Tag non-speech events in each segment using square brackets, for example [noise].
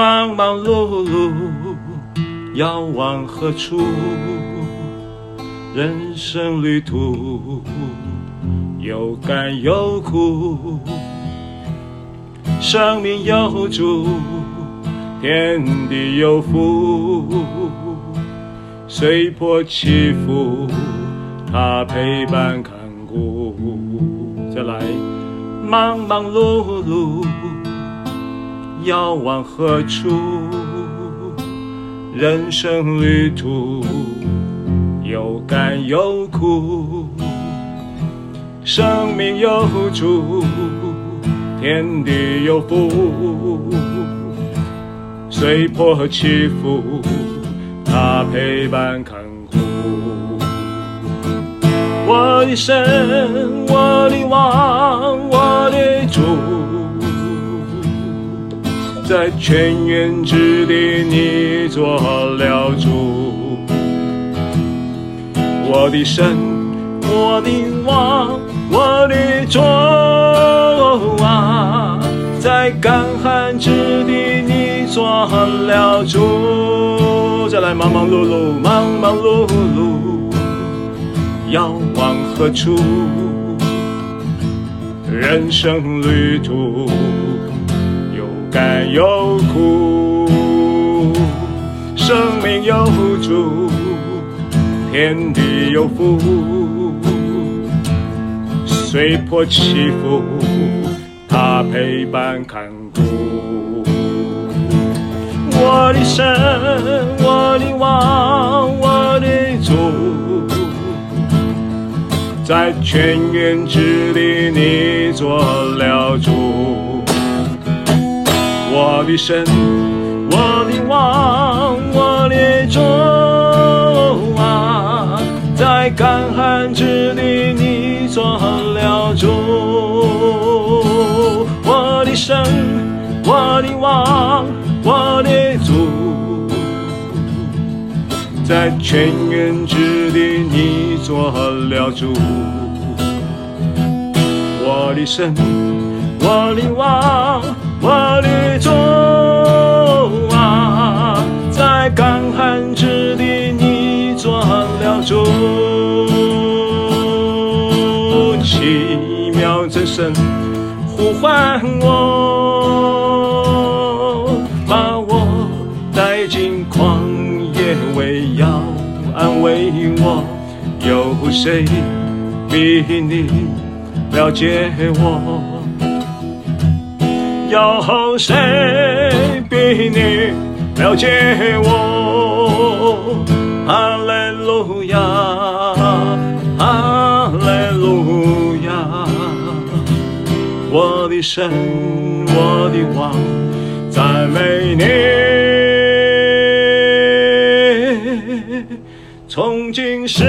忙忙碌碌，要往何处？人生旅途有甘有苦，生命有主，天地有福，随波起伏，他陪伴看顾。再来，忙忙碌碌，要往何处？人生旅途有甘有苦，生命有主，天地有福，随波起伏，他陪伴看顾。我的神，我的王，我的主，在泉源之地，你做了主。我的神，我的王，我的主啊，在干旱之地，你做了主。再来，忙忙碌碌，忙忙碌碌，要往何处？人生旅途甘有苦，生命有主。天地有福，随波起伏，他陪伴看顾。我的神，我的王，我的主，在泉源之地，你做了主。我的神，我的王，我的主啊。在干旱之地，你做了主。我的神，我的王，我的主。在泉源之地，你做了主。我的神，我的王，我的主啊，在干旱之地，你做了主。奇妙之神呼唤我，把我带进旷野，为要安慰我。有谁比你了解我？有谁比你了解我？哈利路亚，哈利路亚。我的神，我的王，赞美你，从今世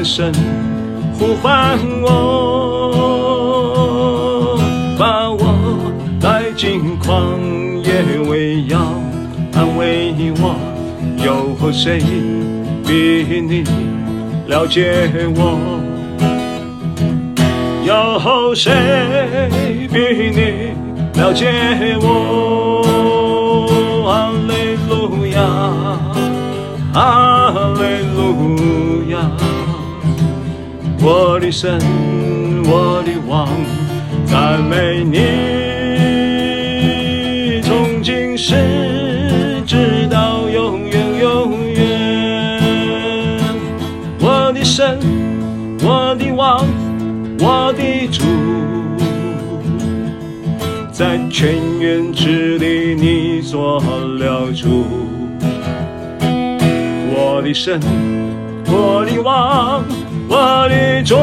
妙真神呼唤我，把我带进旷野，为要安慰我。有谁比你了解我？有谁比你了解我？哈利路亚，哈利路亚，神，我的王，赞美你，从今世直到永远永远。我的神，我的王。我的主，在泉源之地，你做了主。我的神，我的王，我的主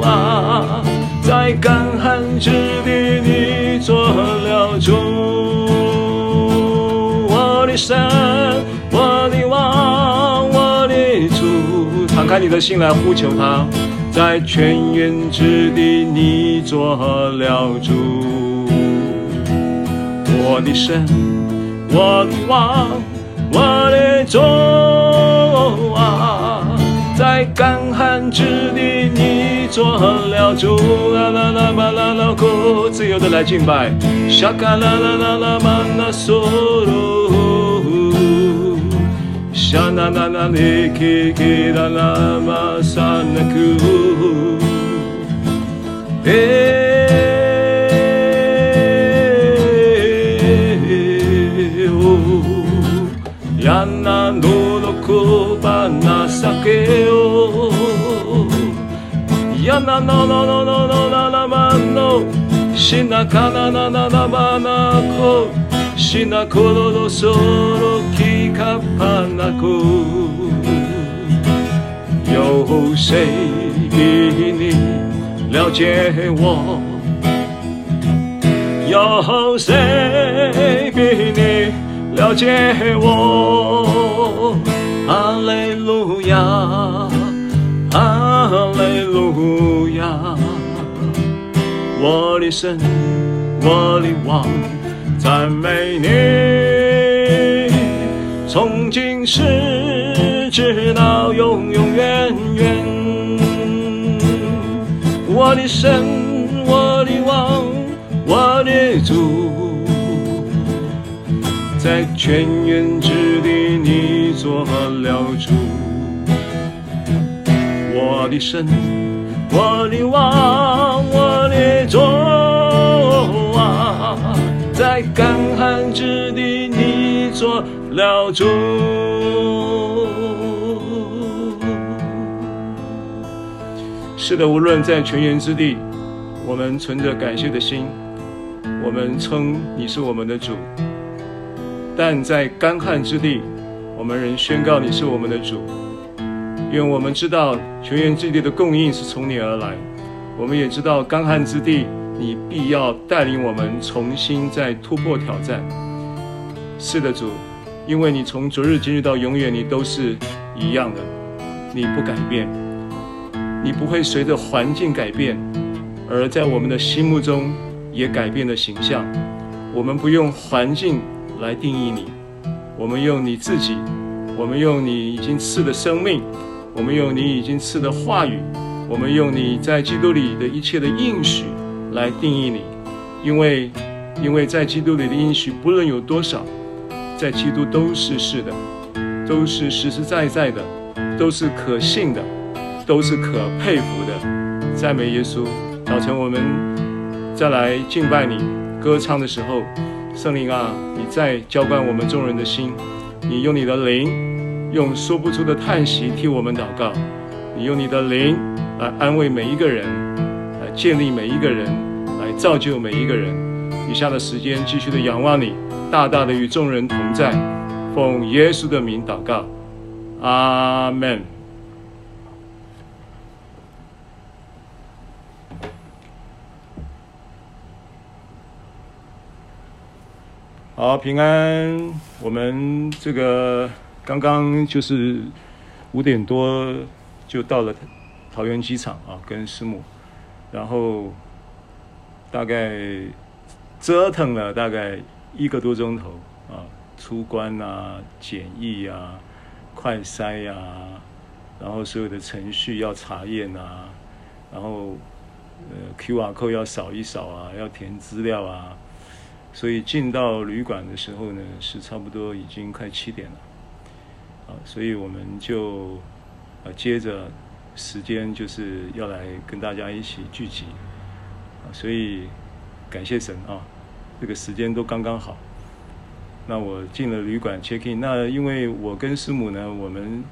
啊，在干旱之地，你做了主，我的神，我的王，我的主。敞开你的心来呼求他，在泉源之地，你做了主，我的神，我的王，我的主啊，在干旱之地，你。做了主，啦啦啦嘛啦啦个，自由的来敬拜。沙卡啦啦啦啦嘛那索罗，沙那那那咧给给啦啦嘛沙那库，哎，哦，呀那那那那那那那那那那，是那那那那那那那那，是那那那那那那那那，有谁比你了解我？有谁比你了解我？阿门。哈利路亚，我的神，我的王，赞美你，从今时直到永永远远。我的神，我的王，我的主，在全源之地，你做了我的神，我的王，我的主啊，在干旱之地，你做了主。是的，无论在泉源之地，我们存着感谢的心，我们称你是我们的主；但在干旱之地，我们仍宣告你是我们的主。因为我们知道泉源之地的供应是从你而来，我们也知道干旱之地，你必要带领我们重新再突破挑战。是的，主，因为你从昨日今日到永远，你都是一样的，你不改变，你不会随着环境改变，而在我们的心目中也改变了形象。我们不用环境来定义你，我们用你自己，我们用你已经赐的生命。我们用你已经赐的话语，我们用你在基督里的一切的应许来定义你，因为，因为在基督里的应许不论有多少，在基督都是是的，都是实实在在的，都是可信的，都是可佩服的。赞美耶稣！早晨我们再来敬拜你、歌唱的时候，圣灵啊，你再浇灌我们众人的心，你用你的灵。用说不出的叹息替我们祷告，你用你的灵来安慰每一个人，来建立每一个人，来造就每一个人。以下的时间继续的仰望你，大大的与众人同在，奉耶稣的名祷告，阿门。好，平安，我们这个。刚刚就是五点多就到了桃园机场啊，跟师母，然后大概折腾了大概一个多钟头啊，出关啊、检疫啊、快筛呀、啊，然后所有的程序要查验啊，然后呃 QR code 要扫一扫啊，要填资料啊，所以进到旅馆的时候呢，是差不多已经快七点了。所以我们就呃接着时间就是要来跟大家一起聚集啊，所以感谢神啊，这个时间都刚刚好。那我进了旅馆 check in，那因为我跟师母呢，我们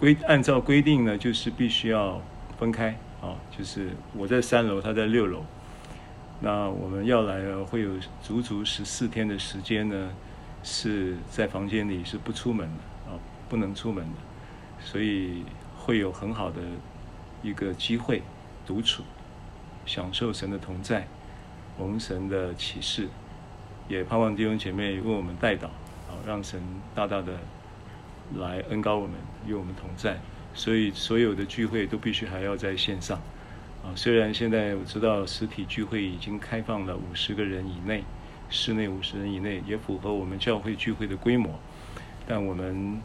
规按照规定呢，就是必须要分开啊，就是我在三楼，他在六楼。那我们要来了，会有足足十四天的时间呢，是在房间里是不出门的。不能出门的，所以会有很好的一个机会独处。享受神的同在，蒙神的启示，也盼望弟兄姐妹为我们代祷，啊，让神大大的来恩膏我们，与我们同在。所以所有的聚会都必须还要在线上，啊，虽然现在我知道实体聚会已经开放了五十个人以内，室内五十人以内，也符合我们教会聚会的规模，但我们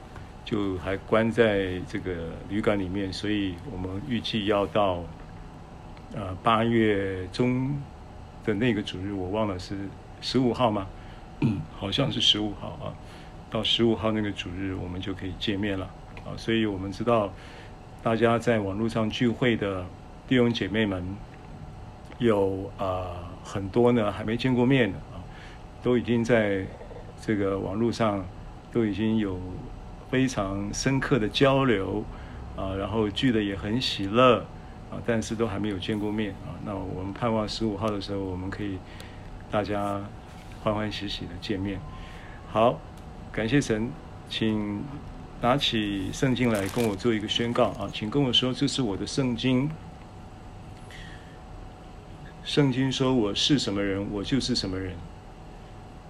就还关在这个旅馆里面，所以我们预计要到，呃，八月中的那个主日，我忘了是十五号吗？[clears throat] 好像是十五号啊，到十五号那个主日，我们就可以见面了。啊，所以我们知道，大家在网络上聚会的弟兄姐妹们有啊、呃、很多呢，还没见过面的啊，都已经在这个网络上都已经有非常深刻的交流啊，然后聚的也很喜乐啊，但是都还没有见过面啊。那我们盼望十五号的时候，我们可以大家欢欢喜喜的见面。好，感谢神，请。拿起圣经来跟我做一个宣告啊，请跟我说，这是我的圣经。圣经说我是什么人，我就是什么人。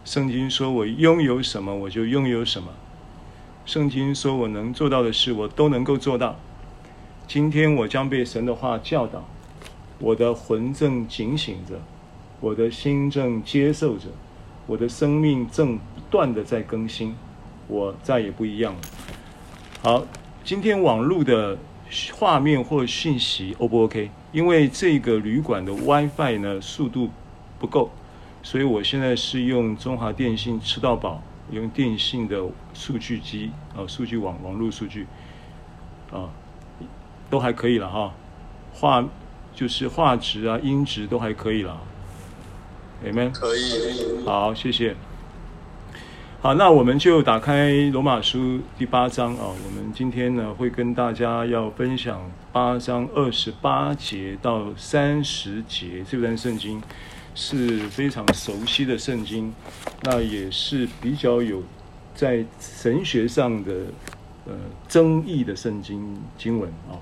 圣经说我拥有什么，我就拥有什么。圣经说我能做到的事，我都能够做到。今天我将被神的话教导，我的魂正警醒着，我的心正接受着，我的生命正不断的在更新，我再也不一样了。好，今天网络的画面或讯息 O 不 OK？因为这个旅馆的 WiFi 呢速度不够，所以我现在是用中华电信吃到饱，用电信的数据机啊，数据网网络数据啊，都还可以了哈，画就是画质啊、音质都还可以了，Amen？可以，好，谢谢。好，那我们就打开罗马书第八章啊。我们今天呢会跟大家要分享八章二十八节到三十节这段圣经，是非常熟悉的圣经，那也是比较有在神学上的呃争议的圣经经文啊。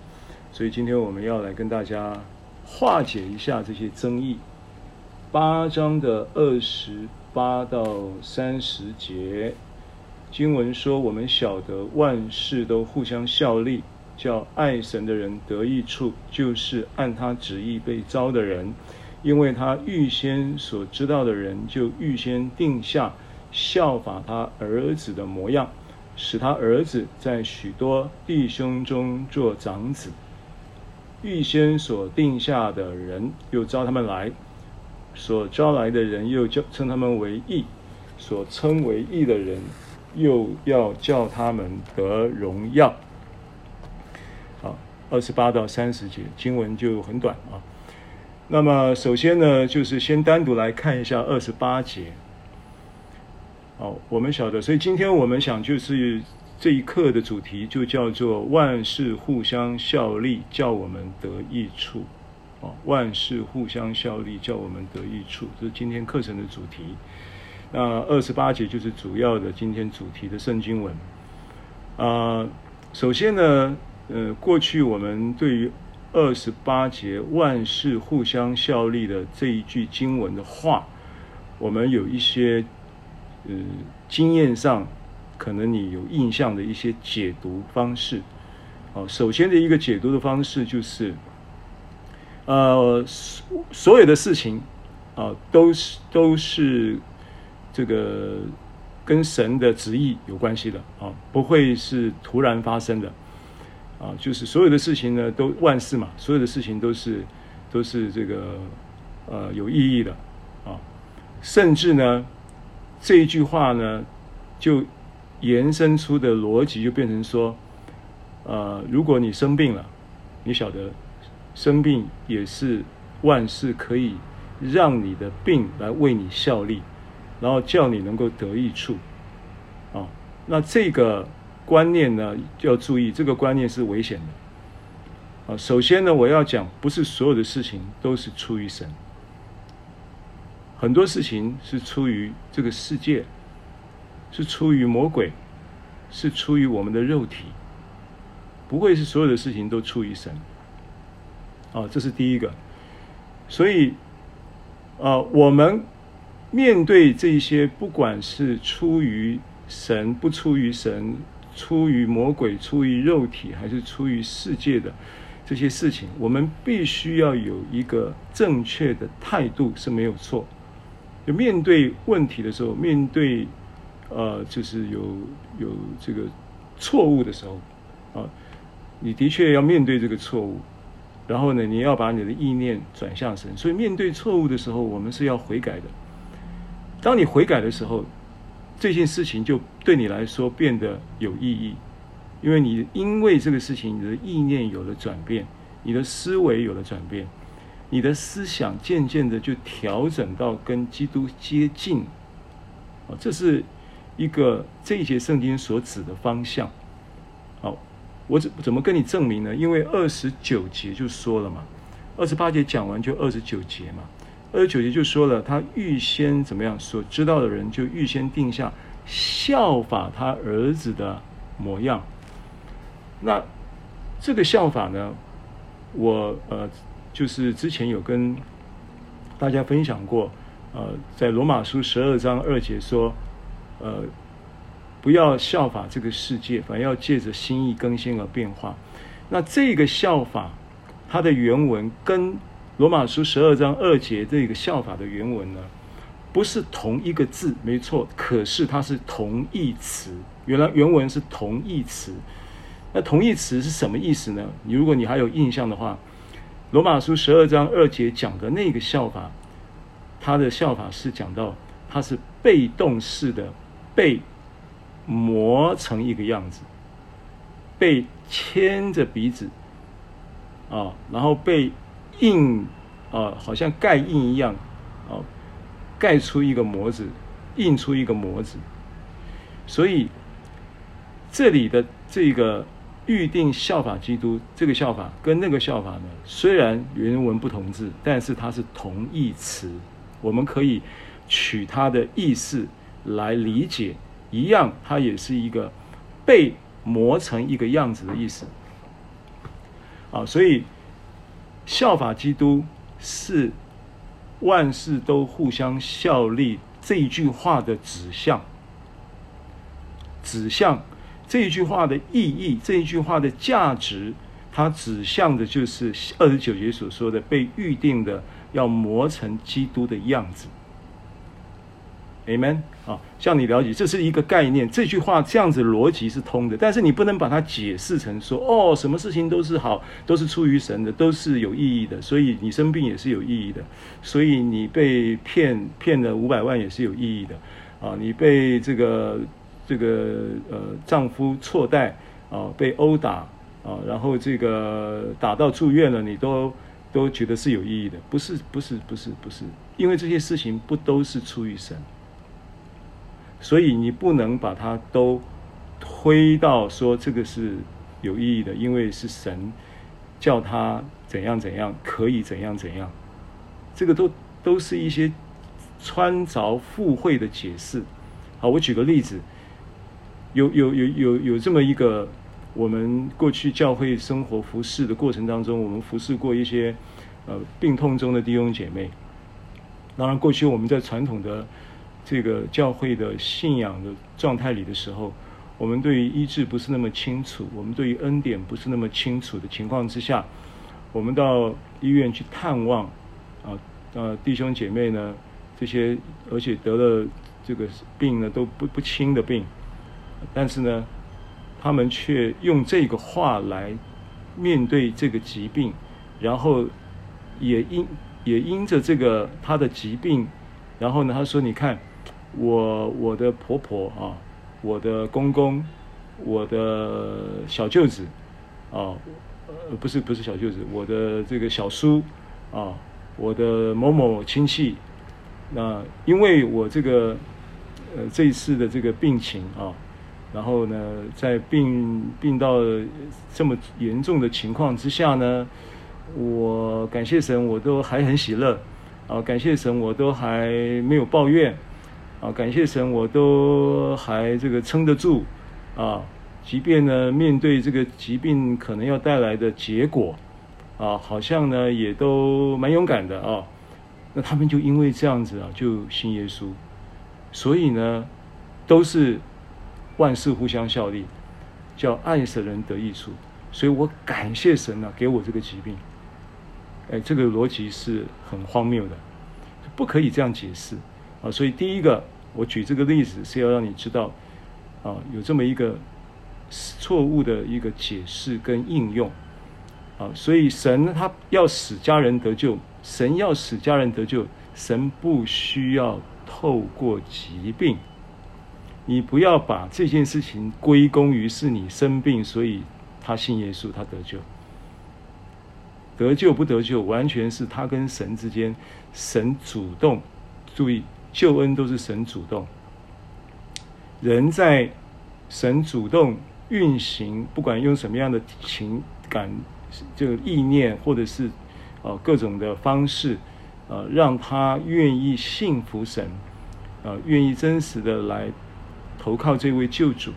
所以今天我们要来跟大家化解一下这些争议。八章的二十。八到三十节经文说：“我们晓得万事都互相效力，叫爱神的人得益处，就是按他旨意被招的人。因为他预先所知道的人，就预先定下效法他儿子的模样，使他儿子在许多弟兄中做长子。预先所定下的人，又召他们来。”所招来的人，又叫称他们为义；所称为义的人，又要叫他们得荣耀。好，二十八到三十节经文就很短啊。那么首先呢，就是先单独来看一下二十八节。好，我们晓得，所以今天我们想就是这一课的主题就叫做万事互相效力，叫我们得益处。哦，万事互相效力，叫我们得益处，这是今天课程的主题。那二十八节就是主要的今天主题的圣经文。啊、首先呢，呃，过去我们对于二十八节万事互相效力的这一句经文的话，我们有一些呃经验上可能你有印象的一些解读方式。哦，首先的一个解读的方式就是。呃，所所有的事情啊，都是都是这个跟神的旨意有关系的啊，不会是突然发生的啊。就是所有的事情呢，都万事嘛，所有的事情都是都是这个呃有意义的啊。甚至呢，这一句话呢，就延伸出的逻辑就变成说，呃，如果你生病了，你晓得。生病也是万事可以让你的病来为你效力，然后叫你能够得益处，啊，那这个观念呢，要注意，这个观念是危险的，啊，首先呢，我要讲，不是所有的事情都是出于神，很多事情是出于这个世界，是出于魔鬼，是出于我们的肉体，不会是所有的事情都出于神。啊，这是第一个。所以，呃，我们面对这些，不管是出于神、不出于神、出于魔鬼、出于肉体，还是出于世界的这些事情，我们必须要有一个正确的态度是没有错。就面对问题的时候，面对呃，就是有有这个错误的时候，啊，你的确要面对这个错误。然后呢，你要把你的意念转向神。所以面对错误的时候，我们是要悔改的。当你悔改的时候，这件事情就对你来说变得有意义，因为你因为这个事情，你的意念有了转变，你的思维有了转变，你的思想渐渐的就调整到跟基督接近。啊，这是一个这一节圣经所指的方向。好。我怎怎么跟你证明呢？因为二十九节就说了嘛，二十八节讲完就二十九节嘛，二十九节就说了，他预先怎么样，所知道的人就预先定下效法他儿子的模样。那这个效法呢，我呃就是之前有跟大家分享过，呃，在罗马书十二章二节说，呃。不要效法这个世界，反而要借着心意更新而变化。那这个效法，它的原文跟罗马书十二章二节这个效法的原文呢，不是同一个字，没错。可是它是同义词，原来原文是同义词。那同义词是什么意思呢？你如果你还有印象的话，罗马书十二章二节讲的那个效法，它的效法是讲到它是被动式的被。磨成一个样子，被牵着鼻子，啊，然后被印，啊，好像盖印一样，啊，盖出一个模子，印出一个模子。所以这里的这个预定效法基督，这个效法跟那个效法呢，虽然原文不同字，但是它是同义词，我们可以取它的意思来理解。一样，它也是一个被磨成一个样子的意思啊，所以效法基督是万事都互相效力这一句话的指向，指向这一句话的意义，这一句话的价值，它指向的就是二十九节所说的被预定的要磨成基督的样子。Amen 啊，向你了解，这是一个概念。这句话这样子逻辑是通的，但是你不能把它解释成说，哦，什么事情都是好，都是出于神的，都是有意义的。所以你生病也是有意义的，所以你被骗骗了五百万也是有意义的。啊，你被这个这个呃丈夫错待啊，被殴打啊，然后这个打到住院了，你都都觉得是有意义的。不是，不是，不是，不是，因为这些事情不都是出于神。所以你不能把它都推到说这个是有意义的，因为是神叫他怎样怎样，可以怎样怎样，这个都都是一些穿凿附会的解释。好，我举个例子，有有有有有这么一个，我们过去教会生活服侍的过程当中，我们服侍过一些呃病痛中的弟兄姐妹。当然，过去我们在传统的。这个教会的信仰的状态里的时候，我们对于医治不是那么清楚，我们对于恩典不是那么清楚的情况之下，我们到医院去探望，啊，呃，弟兄姐妹呢，这些而且得了这个病呢都不不轻的病，但是呢，他们却用这个话来面对这个疾病，然后也因也因着这个他的疾病，然后呢，他说：“你看。”我我的婆婆啊，我的公公，我的小舅子，啊，呃，不是不是小舅子，我的这个小叔，啊，我的某某亲戚，那因为我这个呃这一次的这个病情啊，然后呢，在病病到这么严重的情况之下呢，我感谢神，我都还很喜乐，啊，感谢神，我都还没有抱怨。啊，感谢神，我都还这个撑得住，啊，即便呢面对这个疾病可能要带来的结果，啊，好像呢也都蛮勇敢的啊。那他们就因为这样子啊，就信耶稣，所以呢，都是万事互相效力，叫爱神人得益处。所以我感谢神啊，给我这个疾病。哎，这个逻辑是很荒谬的，不可以这样解释啊。所以第一个，我举这个例子是要让你知道啊，有这么一个错误的一个解释跟应用啊。所以神他要使家人得救，神要使家人得救，神不需要透过疾病。你不要把这件事情归功于是你生病，所以。他信耶稣，他得救。得救不得救，完全是他跟神之间，神主动。注意，救恩都是神主动。人在神主动运行，不管用什么样的情感、这个意念，或者是呃各种的方式，呃，让他愿意信服神，呃，愿意真实的来投靠这位救主，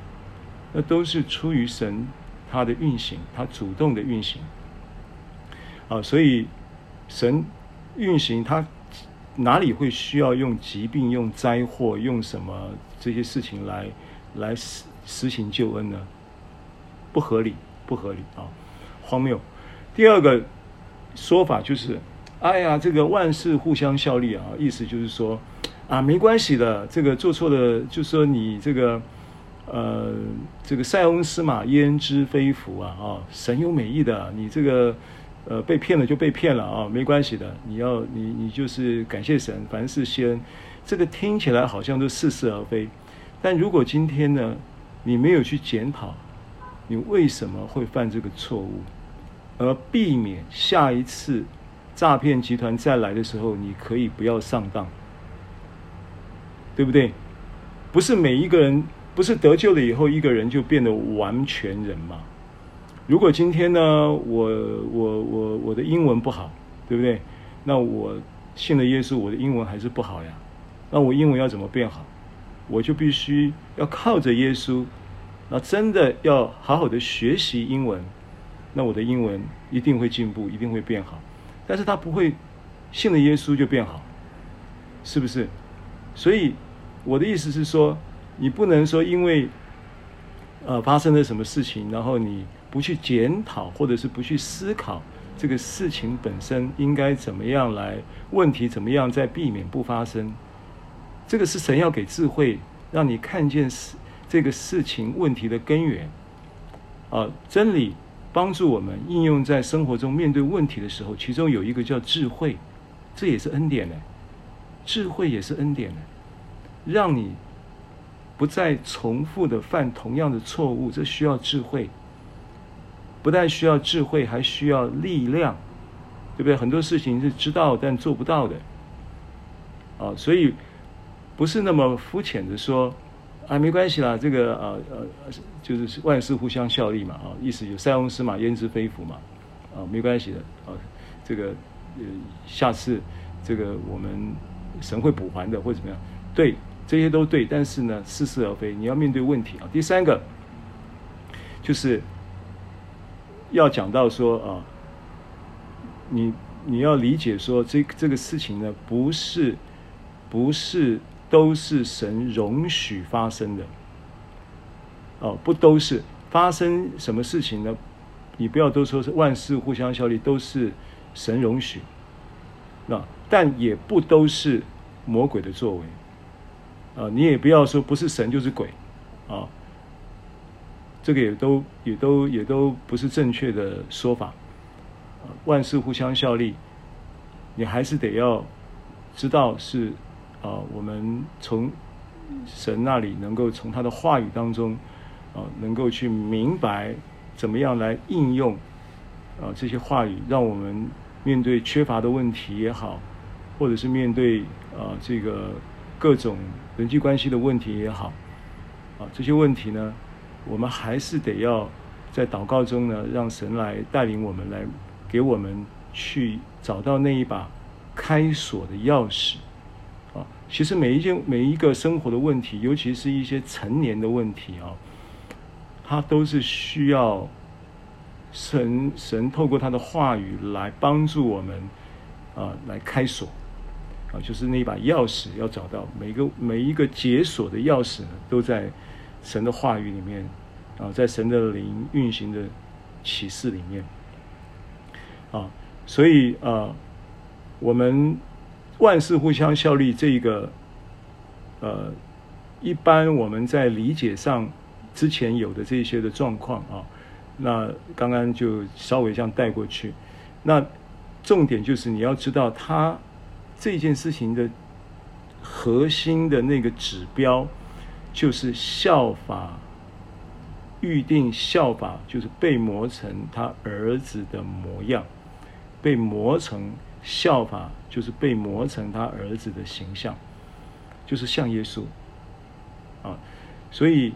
那都是出于神。他的运行，他主动的运行，啊，所以神运行，他哪里会需要用疾病、用灾祸、用什么这些事情来来实实行救恩呢？不合理，不合理啊，荒谬。第二个说法就是，哎呀，这个万事互相效力啊，意思就是说，啊，没关系的，这个做错了，就说你这个。呃，这个塞翁失马焉知非福啊！啊，神有美意的，你这个呃被骗了就被骗了啊，没关系的，你要你你就是感谢神，凡事谢恩。这个听起来好像都似是而非，但如果今天呢，你没有去检讨，你为什么会犯这个错误，而避免下一次诈骗集团再来的时候，你可以不要上当，对不对？不是每一个人。不是得救了以后，一个人就变得完全人嘛？如果今天呢，我我我我的英文不好，对不对？那我信了耶稣，我的英文还是不好呀。那我英文要怎么变好？我就必须要靠着耶稣，那真的要好好的学习英文，那我的英文一定会进步，一定会变好。但是他不会信了耶稣就变好，是不是？所以我的意思是说。你不能说因为，呃，发生了什么事情，然后你不去检讨，或者是不去思考这个事情本身应该怎么样来，问题怎么样再避免不发生。这个是神要给智慧，让你看见事这个事情问题的根源。啊，真理帮助我们应用在生活中面对问题的时候，其中有一个叫智慧，这也是恩典呢。智慧也是恩典呢，让你。不再重复的犯同样的错误，这需要智慧。不但需要智慧，还需要力量，对不对？很多事情是知道但做不到的，啊，所以不是那么肤浅的说，啊，没关系啦，这个呃呃，就是万事互相效力嘛，啊，意思有塞翁失马焉知非福嘛，啊，没关系的，啊，这个呃，下次这个我们神会补还的，或者怎么样，对。这些都对，但是呢，似是而非。你要面对问题啊。第三个，就是要讲到说啊，你你要理解说，这这个事情呢，不是不是都是神容许发生的。哦，不都是发生什么事情呢？你不要都说是万事互相效力，都是神容许。那但也不都是魔鬼的作为。啊，你也不要说不是神就是鬼，啊，这个也都也都也都不是正确的说法。万事互相效力，你还是得要知道是啊，我们从神那里能够从他的话语当中啊，能够去明白怎么样来应用啊这些话语，让我们面对缺乏的问题也好，或者是面对啊这个。各种人际关系的问题也好，啊，这些问题呢，我们还是得要在祷告中呢，让神来带领我们，来给我们去找到那一把开锁的钥匙。啊，其实每一件每一个生活的问题，尤其是一些成年的问题啊，它都是需要神神透过他的话语来帮助我们啊，来开锁啊，就是那一把钥匙要找到每个每一个解锁的钥匙呢，都在神的话语里面啊，在神的灵运行的启示里面啊，所以啊，我们万事互相效力这一个呃，一般我们在理解上之前有的这些的状况啊。那刚刚就稍微这样带过去，那重点就是你要知道，他这件事情的核心的那个指标，就是效法，预定效法，就是被磨成他儿子的模样，被磨成效法，就是被磨成他儿子的形象，就是像耶稣啊，所以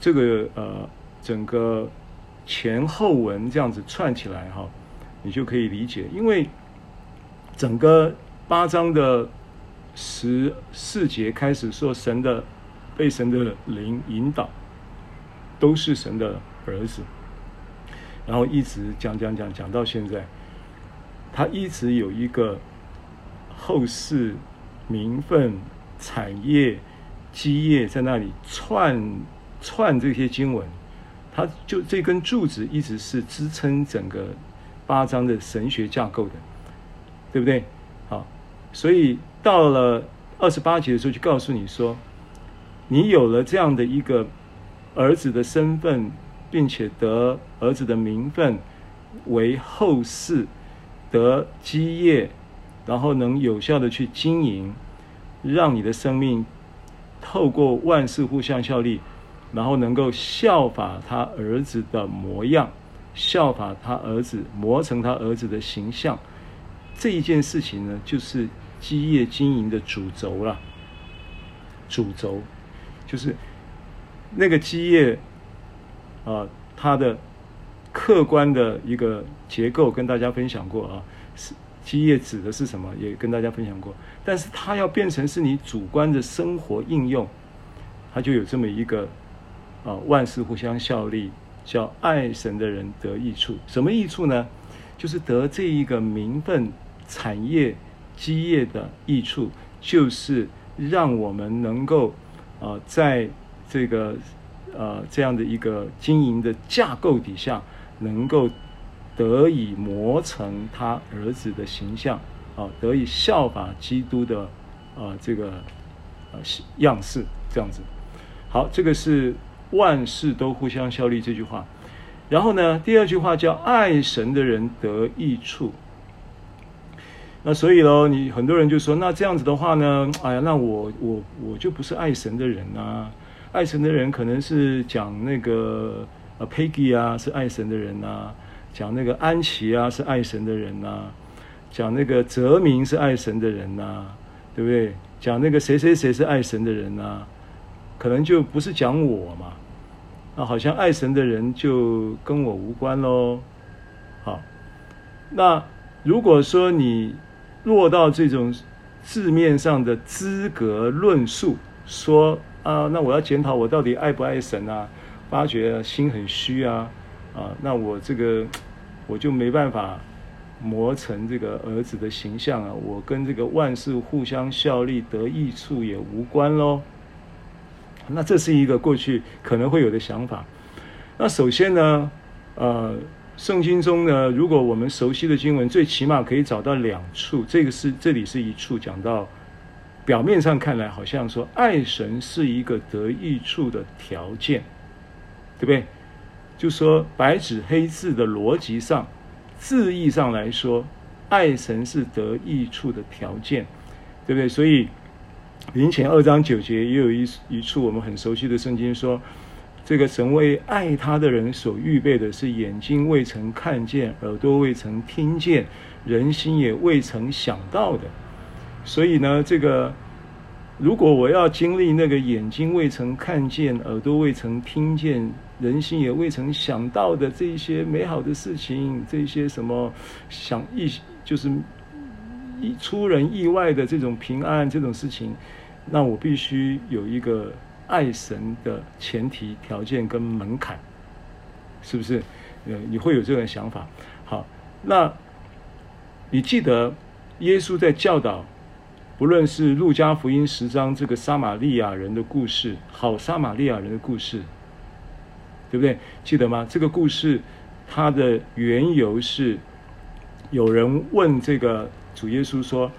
这个呃。整个前后文这样子串起来哈，你就可以理解，因为整个八章的十四节开始说神的被神的灵引导，都是神的儿子，然后一直讲讲讲讲到现在，他一直有一个后世名分、产业、基业在那里串串这些经文。他就这根柱子一直是支撑整个八章的神学架构的，对不对？好，所以到了二十八节的时候，就告诉你说，你有了这样的一个儿子的身份，并且得儿子的名分，为后世得基业，然后能有效的去经营，让你的生命透过万事互相效力。然后能够效法他儿子的模样，效法他儿子磨成他儿子的形象，这一件事情呢，就是基业经营的主轴了。主轴就是那个基业啊，它的客观的一个结构跟大家分享过啊，是基业指的是什么，也跟大家分享过。但是它要变成是你主观的生活应用，它就有这么一个。啊，万事互相效力，叫爱神的人得益处。什么益处呢？就是得这一个名分、产业、基业的益处，就是让我们能够啊，在这个呃这样的一个经营的架构底下，能够得以磨成他儿子的形象啊，得以效法基督的啊这个呃样式，这样子。好，这个是。万事都互相效力这句话，然后呢，第二句话叫爱神的人得益处。那所以喽，你很多人就说，那这样子的话呢，哎呀，那我我我就不是爱神的人啊。爱神的人可能是讲那个呃 Peggy 啊，是爱神的人啊；讲那个安琪啊，是爱神的人啊；讲那个泽明是爱神的人啊，对不对？讲那个谁谁谁是爱神的人啊。可能就不是讲我嘛，那好像爱神的人就跟我无关喽。好，那如果说你落到这种字面上的资格论述，说啊，那我要检讨我到底爱不爱神啊？发觉心很虚啊，啊，那我这个我就没办法磨成这个儿子的形象啊，我跟这个万事互相效力得益处也无关喽。那这是一个过去可能会有的想法。那首先呢，呃，圣经中呢，如果我们熟悉的经文，最起码可以找到两处。这个是这里是一处讲到，表面上看来好像说爱神是一个得益处的条件，对不对？就说白纸黑字的逻辑上，字义上来说，爱神是得益处的条件，对不对？所以。林前二章九节也有一一处我们很熟悉的圣经说，这个神为爱他的人所预备的是眼睛未曾看见，耳朵未曾听见，人心也未曾想到的。所以呢，这个如果我要经历那个眼睛未曾看见，耳朵未曾听见，人心也未曾想到的这些美好的事情，这些什么想意就是一出人意外的这种平安这种事情。那我必须有一个爱神的前提条件跟门槛，是不是？呃，你会有这种想法。好，那你记得耶稣在教导，不论是路加福音十章这个撒玛利亚人的故事，好撒玛利亚人的故事，对不对？记得吗？这个故事它的缘由是有人问这个主耶稣说。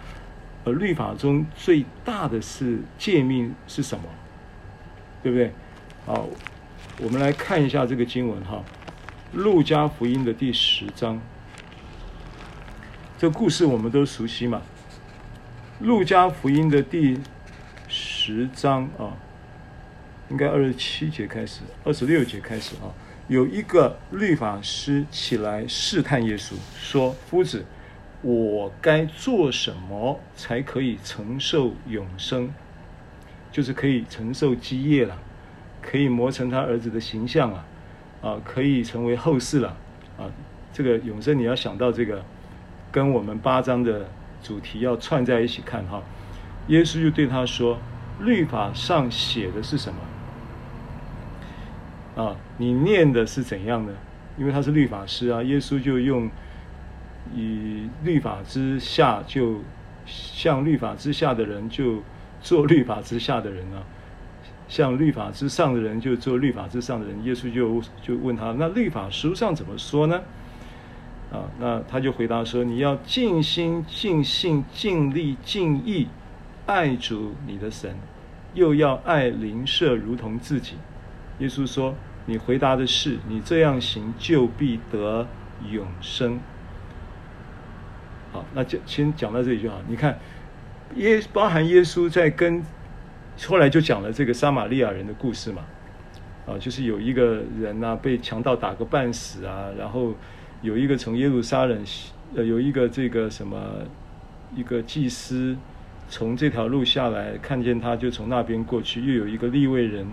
呃律法中最大的是诫命是什么？对不对？好，我们来看一下这个经文哈，《路加福音》的第十章。这故事我们都熟悉嘛，《路加福音》的第十章啊，应该二十七节开始，二十六节开始啊，有一个律法师起来试探耶稣，说：“夫子。”我该做什么才可以承受永生？就是可以承受基业了，可以磨成他儿子的形象啊，啊，可以成为后世了啊。这个永生你要想到这个，跟我们八章的主题要串在一起看哈。耶稣就对他说：“律法上写的是什么？啊，你念的是怎样的？因为他是律法师啊。”耶稣就用。以律法之下，就像律法之下的人，就做律法之下的人啊；像律法之上的人，就做律法之上的人。耶稣就就问他：“那律法书上怎么说呢？”啊，那他就回答说：“你要尽心、尽性、尽力、尽意爱主你的神，又要爱邻舍如同自己。”耶稣说：“你回答的是，你这样行就必得永生。”好，那就先讲到这里就好。你看，耶包含耶稣在跟后来就讲了这个撒玛利亚人的故事嘛，啊，就是有一个人呐、被强盗打个半死啊，然后有一个从耶路撒冷呃有一个这个什么一个祭司从这条路下来，看见他就从那边过去，又有一个利未人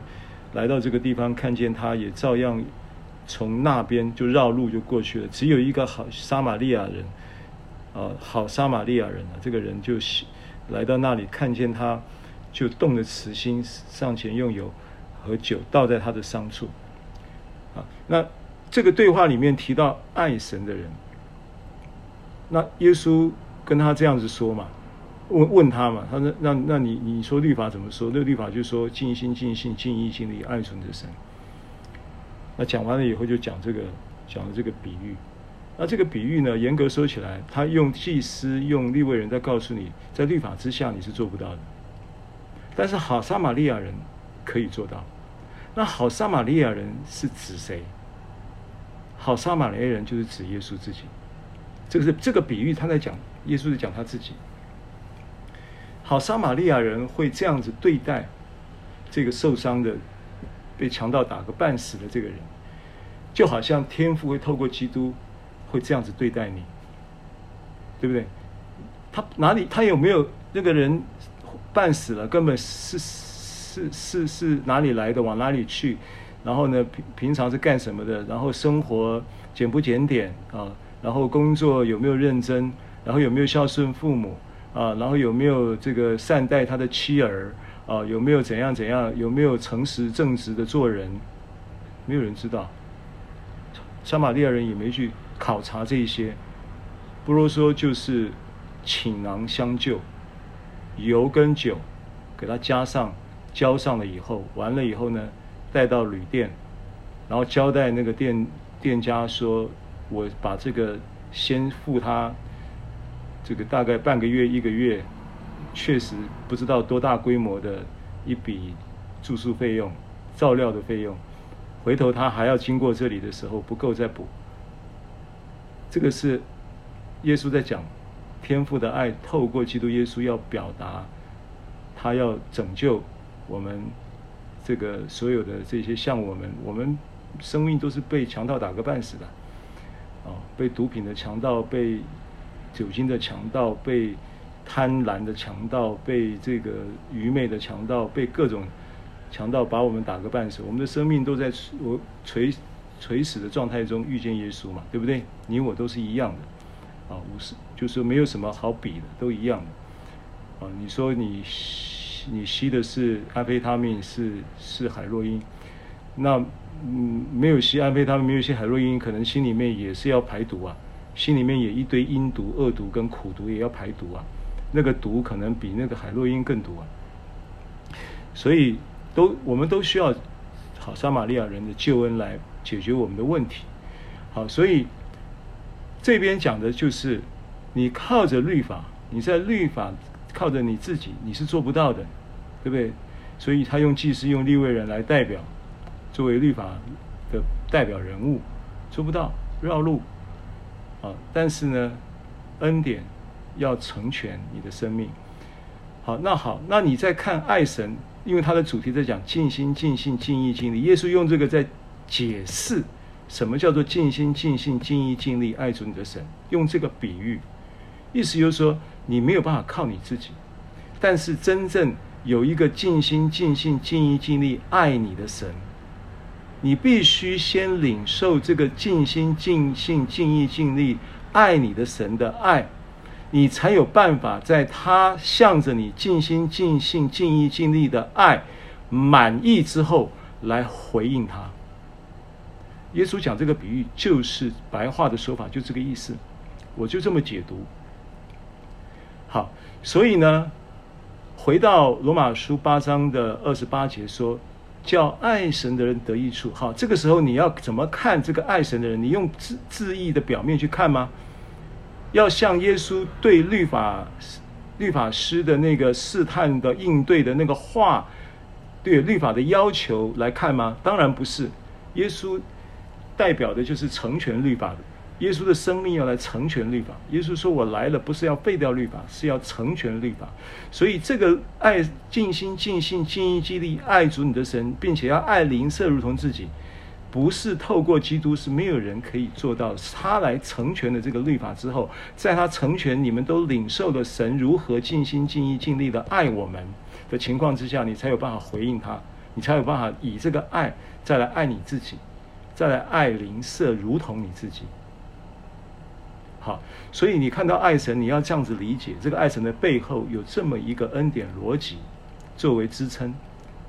来到这个地方看见他也照样从那边就绕路就过去了，只有一个好撒玛利亚人。啊，好撒玛利亚人啊，这个人就来到那里，看见他，就动了慈心，上前用油和酒倒在他的伤处。啊，那这个对话里面提到爱神的人，那耶稣跟他这样子说嘛，问问他嘛，他说那那你你说律法怎么说？那律法就说尽心尽性尽意尽力爱神的神。那讲完了以后就讲这个讲了这个比喻。那这个比喻呢，严格说起来，他用祭司、用利未人在告诉你，在律法之下你是做不到的。但是好撒玛利亚人可以做到。那好撒玛利亚人是指谁？好撒玛利亚人就是指耶稣自己。这个是这个比喻，他在讲耶稣在讲他自己。好撒玛利亚人会这样子对待这个受伤的、被强盗打个半死的这个人，就好像天父会透过基督。会这样子对待你，对不对？他哪里？他有没有那个人半死了？根本是是是是哪里来的？往哪里去？然后呢？平平常是干什么的？然后生活检不检点啊？然后工作有没有认真？然后有没有孝顺父母啊？然后有没有这个善待他的妻儿啊？有没有怎样怎样？有没有诚实正直的做人？没有人知道。撒玛利亚人也没去。考察这一些，不如说就是倾囊相救，油跟酒给他加上，浇上了以后，完了以后呢，带到旅店，然后交代那个店店家说：“我把这个先付他，这个大概半个月一个月，确实不知道多大规模的一笔住宿费用、照料的费用，回头他还要经过这里的时候不够再补。”这个是耶稣在讲天父的爱，透过基督耶稣要表达，他要拯救我们这个所有的这些像我们，我们生命都是被强盗打个半死的，啊，被毒品的强盗，被酒精的强盗，被贪婪的强盗，被这个愚昧的强盗，被各种强盗把我们打个半死，我们的生命都在我垂。垂死的状态中遇见耶稣嘛，对不对？你我都是一样的，啊，无是就是没有什么好比的，都一样的，啊，你说你你吸的是安非他命，是是海洛因，那嗯，没有吸安非他命，没有吸海洛因，可能心里面也是要排毒啊，心里面也一堆阴毒、恶毒跟苦毒也要排毒啊，那个毒可能比那个海洛因更毒啊，所以都我们都需要好撒玛利亚人的救恩来解决我们的问题。好，所以这边讲的就是你靠着律法，你在律法靠着你自己，你是做不到的，对不对？所以他用祭司、用利未人来代表。作为律法的代表人物，做不到绕路啊！但是呢，恩典要成全你的生命。好，那好，那你再看爱神，因为他的主题在讲尽心、尽性、尽意、尽力。耶稣用这个在解释什么叫做尽心、尽性、尽意、尽力爱主你的神，用这个比喻，意思就是说你没有办法靠你自己，但是真正有一个尽心、尽性、尽意、尽力爱你的神。你必须先领受这个尽心、尽性、尽意、尽力爱你的神的爱，你才有办法在他向着你尽心、尽性、尽意、尽力的爱满意之后来回应他。耶稣讲这个比喻，就是白话的说法，就这个意思。我就这么解读。好，所以呢，回到罗马书八章的二十八节说。叫爱神的人得益处。好，这个时候你要怎么看这个爱神的人？你用字字义的表面去看吗？要像耶稣对律法律法师的那个试探的应对的那个话，对律法的要求来看吗？当然不是。耶稣代表的就是成全律法的。耶稣的生命要来成全律法。耶稣说：“我来了，不是要废掉律法，是要成全律法。”所以，这个爱尽心、尽性、尽意、尽力爱主你的神，并且要爱邻舍如同自己，不是透过基督，是没有人可以做到。他来成全了这个律法之后，在他成全，你们都领受了神如何尽心、尽意、尽力的爱我们的情况之下，你才有办法回应他，你才有办法以这个爱再来爱你自己，再来爱邻舍如同你自己。好，所以你看到爱神，你要这样子理解，这个爱神的背后有这么一个恩典逻辑作为支撑，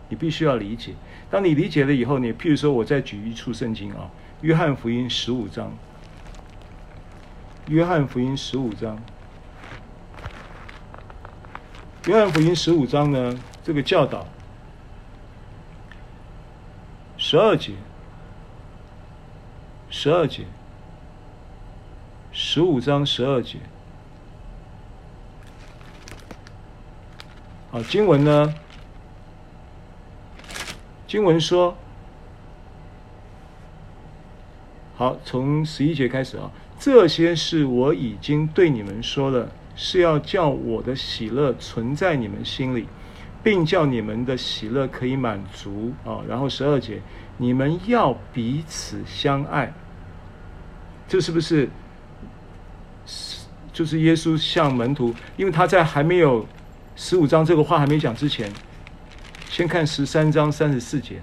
你必须要理解。当你理解了以后，你譬如说，我再举一处圣经啊，《约翰福音》十五章，《约翰福音》十五章，《约翰福音》十五章呢，这个教导十二节，十二节。十五章十二节，好，经文呢？经文说，好，从十一节开始啊，这些事我已经对你们说了，是要叫我的喜乐存在你们心里，并叫你们的喜乐可以满足啊。然后十二节，你们要彼此相爱，这是不是？就是耶稣向门徒，因为他在还没有十五章这个话还没讲之前，先看十三章三十四节。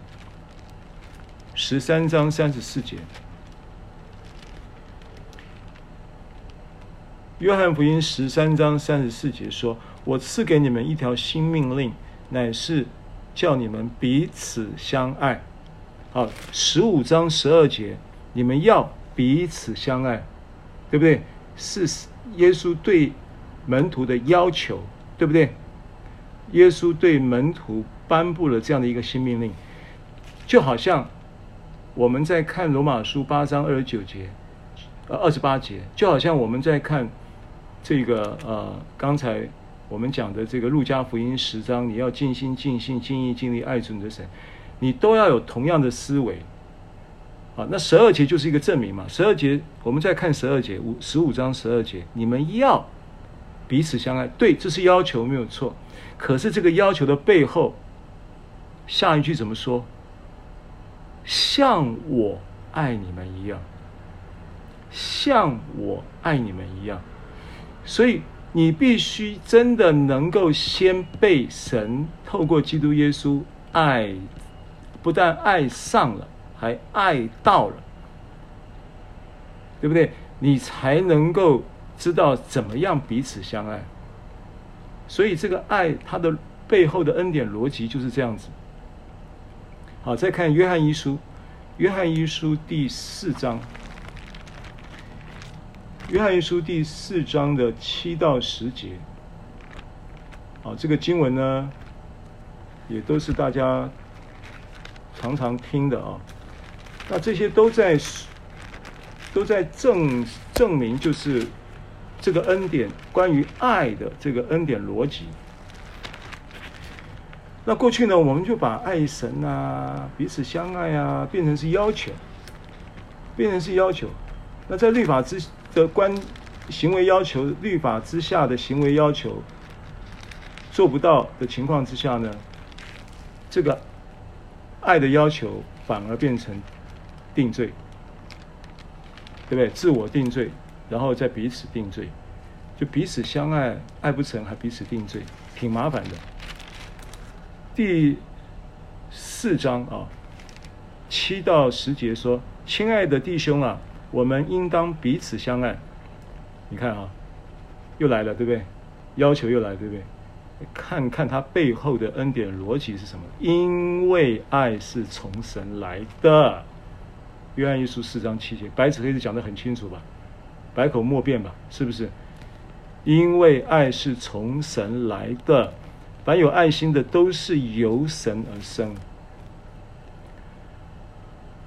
十三章三十四节，约翰福音十三章三十四节说：“我赐给你们一条新命令，乃是叫你们彼此相爱。”好，十五章十二节，你们要彼此相爱，对不对？是耶稣对门徒的要求，对不对？耶稣对门徒颁布了这样的一个新命令，就好像我们在看罗马书八章二十九节，呃二十八节，就好像我们在看这个呃刚才我们讲的这个路加福音十章，你要尽心尽性尽意尽力爱主你的神，你都要有同样的思维。啊，那十二节就是一个证明嘛。十二节，我们再看十二节，五十五章十二节，你们要彼此相爱。对，这是要求没有错。可是这个要求的背后，下一句怎么说？像我爱你们一样，像我爱你们一样。所以你必须真的能够先被神透过基督耶稣爱，不但爱上了。还爱到了，对不对？你才能够知道怎么样彼此相爱。所以这个爱它的背后的恩典逻辑就是这样子。好，再看约翰一书，约翰一书第四章，约翰一书第四章的七到十节。好，这个经文呢，也都是大家常常听的啊。那这些都在都在证证明，就是这个恩典关于爱的这个恩典逻辑。那过去呢，我们就把爱神啊、彼此相爱啊，变成是要求，变成是要求。那在律法之的关行为要求，律法之下的行为要求。做不到的情况之下呢，这个爱的要求反而变成定罪，对不对？自我定罪，然后再彼此定罪，就彼此相爱，爱不成还彼此定罪，挺麻烦的。第四章啊，七到十节说：“亲爱的弟兄啊，我们应当彼此相爱。”你看啊，又来了，对不对？要求又来，对不对？看看他背后的恩典逻辑是什么？因为爱是从神来的。约翰一书四章七节，白纸黑字讲得很清楚吧？百口莫辩吧？是不是？因为爱是从神来的，凡有爱心的都是由神而生。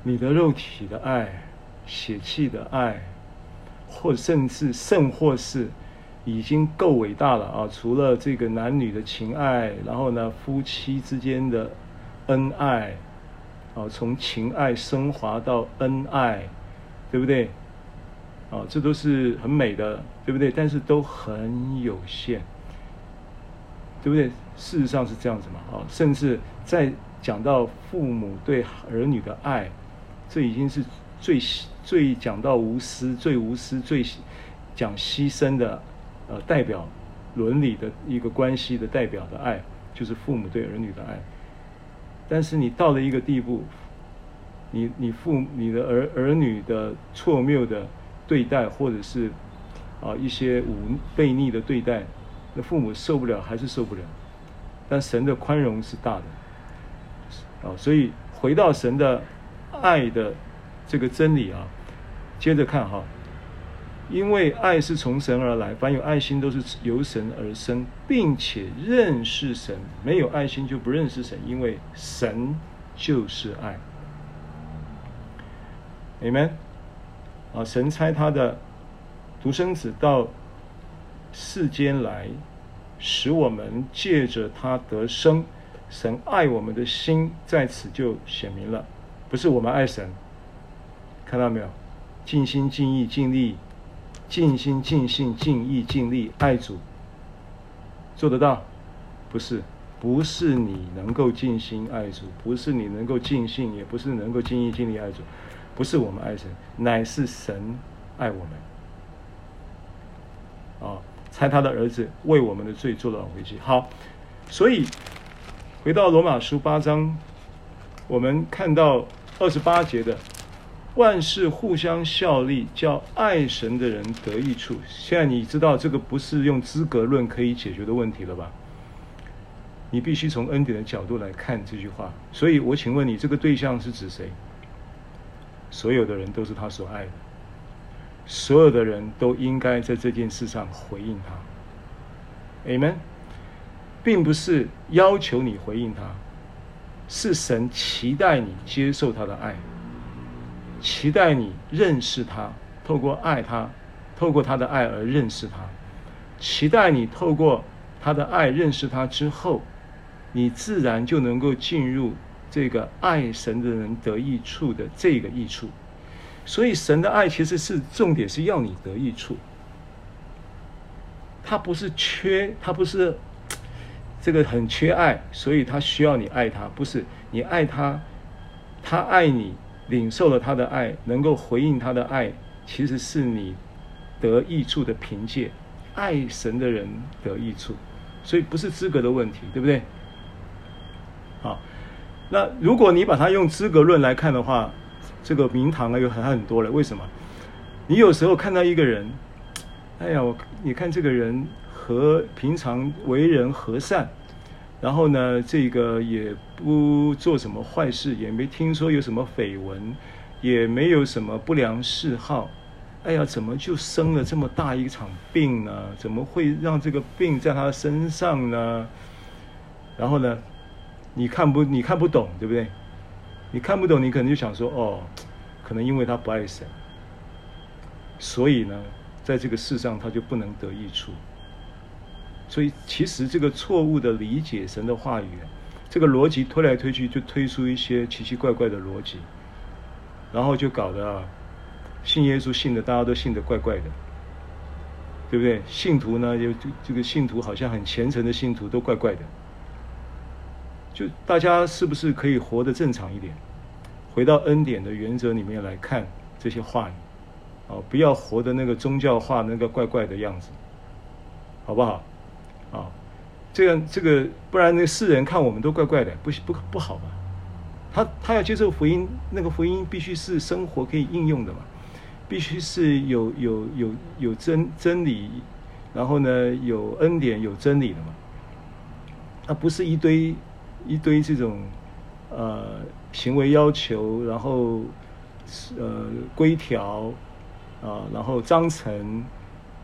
你的肉体的爱、血气的爱，或甚至甚或是。已经够伟大了啊！除了这个男女的情爱，然后呢，夫妻之间的恩爱，啊，从情爱升华到恩爱，对不对？啊，这都是很美的，对不对？但是都很有限，对不对？事实上是这样子嘛，啊，甚至在讲到父母对儿女的爱，这已经是最最讲到无私、最无私、最讲牺牲的。呃，代表伦理的一个关系的代表的爱，就是父母对儿女的爱。但是你到了一个地步，你你父你的儿儿女的错谬的对待，或者是啊一些忤悖逆的对待，那父母受不了还是受不了。但神的宽容是大的，啊，所以回到神的爱的这个真理啊，接着看哈。因为爱是从神而来，凡有爱心都是由神而生，并且认识神。没有爱心就不认识神，因为神就是爱。你们。啊，神差他的独生子到世间来，使我们借着他得生。神爱我们的心在此就显明了，不是我们爱神，看到没有？尽心尽意尽力。尽心尽性尽意尽力爱主，做得到？不是，不是你能够尽心爱主，不是你能够尽性，也不是能够尽意尽力爱主，不是我们爱神，乃是神爱我们。啊，猜他的儿子为我们的罪做了回去。好，所以回到罗马书八章，我们看到二十八节的。万事互相效力，叫爱神的人得益处。现在你知道这个不是用资格论可以解决的问题了吧？你必须从恩典的角度来看这句话。所以我请问你，这个对象是指谁？所有的人都是他所爱的，所有的人都应该在这件事上回应他。Amen，并不是要求你回应他，是神期待你接受他的爱。期待你认识他，透过爱他，透过他的爱而认识他。期待你透过他的爱认识他之后，你自然就能够进入这个爱神的人得益处的这个益处。所以神的爱其实是重点，是要你得益处。他不是缺，他不是 [tsk] 这个很缺爱，所以他需要你爱他。不是你爱他，他爱你。领受了他的爱，能够回应他的爱，其实是你得益处的凭借。爱神的人得益处，所以不是资格的问题，对不对？好，那如果你把它用资格论来看的话，这个名堂啊有很很多了。为什么？你有时候看到一个人，哎呀，我你看这个人和平常为人和善，然后呢，这个也不做什么坏事，也没听说有什么绯闻，也没有什么不良嗜好。哎呀，怎么就生了这么大一场病呢？怎么会让这个病在他身上呢？然后呢，你看不你看不懂，对不对？你看不懂，你可能就想说，哦，可能因为他不爱神，所以呢，在这个世上他就不能得益处。所以，其实这个错误的理解神的话语，这个逻辑推来推去，就推出一些奇奇怪怪的逻辑，然后就搞得，信耶稣信的大家都信的怪怪的，对不对？信徒呢，就这个信徒好像很虔诚的信徒都怪怪的，就大家是不是可以活得正常一点？回到恩典的原则里面来看这些话语，啊，不要活的那个宗教化那个怪怪的样子，好不好？啊，这样这个，不然那世人看我们都怪怪的，不不不好吧？他他要接受福音，那个福音必须是生活可以应用的嘛，必须是有有有有真真理，然后呢有恩典有真理的嘛，那不是一堆一堆这种呃行为要求，然后呃规条啊，然后章程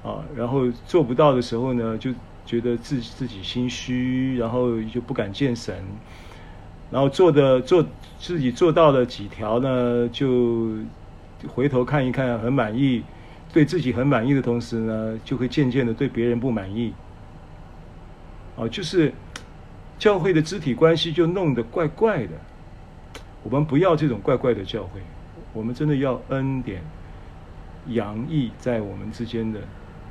啊，然后做不到的时候呢就。觉得自自己心虚，然后就不敢见神，然后做的做自己做到了几条呢，就回头看一看，很满意，对自己很满意的同时呢，就会渐渐的对别人不满意。啊，就是教会的肢体关系就弄得怪怪的。我们不要这种怪怪的教会，我们真的要恩典洋溢在我们之间的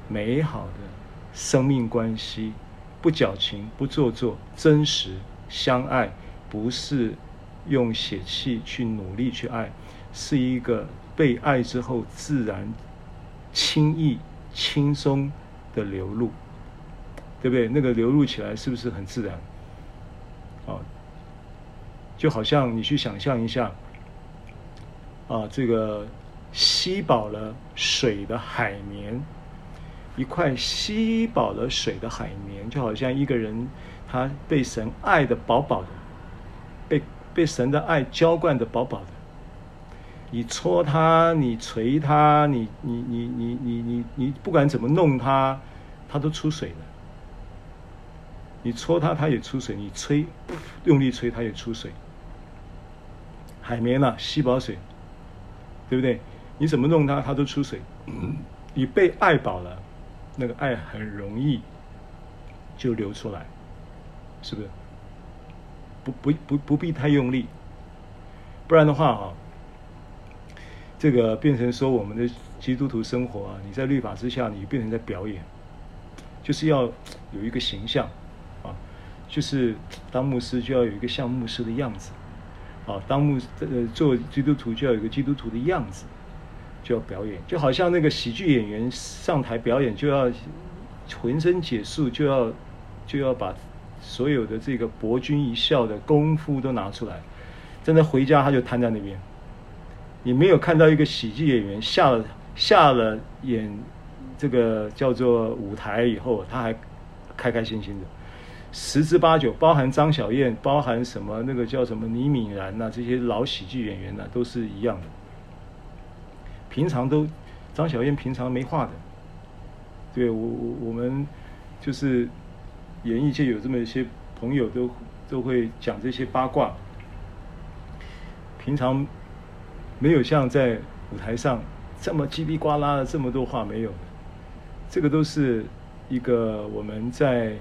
美好的。生命关系不矫情、不做作、真实相爱，不是用血气去努力去爱，是一个被爱之后自然、轻易、轻松的流露，对不对？那个流露起来是不是很自然？啊，就好像你去想象一下，啊，这个吸饱了水的海绵。一块吸饱了水的海绵，就好像一个人，他被神爱的饱饱的，被被神的爱浇灌的饱饱的。你搓它，你捶它，你你你你你你你不管怎么弄它，它都出水的。你搓它，它也出水；你吹，用力吹，它也出水。海绵啊，吸饱水，对不对？你怎么弄它，它都出水。你被爱饱了。那个爱很容易就流出来，是不是？不不不不必太用力，不然的话啊，这个变成说我们的基督徒生活啊，你在律法之下，你变成在表演，就是要有一个形象啊，就是当牧师就要有一个像牧师的样子，啊，当牧呃做基督徒就要有一个基督徒的样子。就要表演，就好像那个喜剧演员上台表演，就要浑身解数，就要就要把所有的这个博君一笑的功夫都拿出来。真的回家他就瘫在那边。你没有看到一个喜剧演员下了下了演这个叫做舞台以后，他还开开心心的。十之八九，包含张小燕，包含什么那个叫什么倪敏然呐、这些老喜剧演员呐、都是一样的。平常都，张小燕平常没话的，对我我我们就是演艺界有这么一些朋友都都会讲这些八卦，平常没有像在舞台上这么叽里呱啦的这么多话没有的，这个都是一个我们在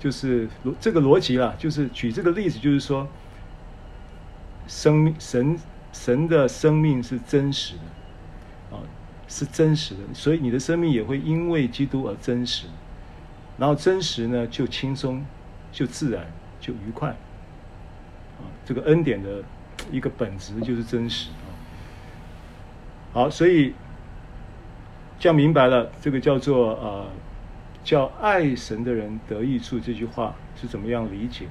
就是这个逻辑啦，就是举这个例子，就是说生命神神的生命是真实的。是真实的，所以你的生命也会因为基督而真实，然后真实呢就轻松，就自然，就愉快。啊，这个恩典的一个本质就是真实啊。好，所以这样明白了，这个叫做呃，叫爱神的人得益处这句话是怎么样理解？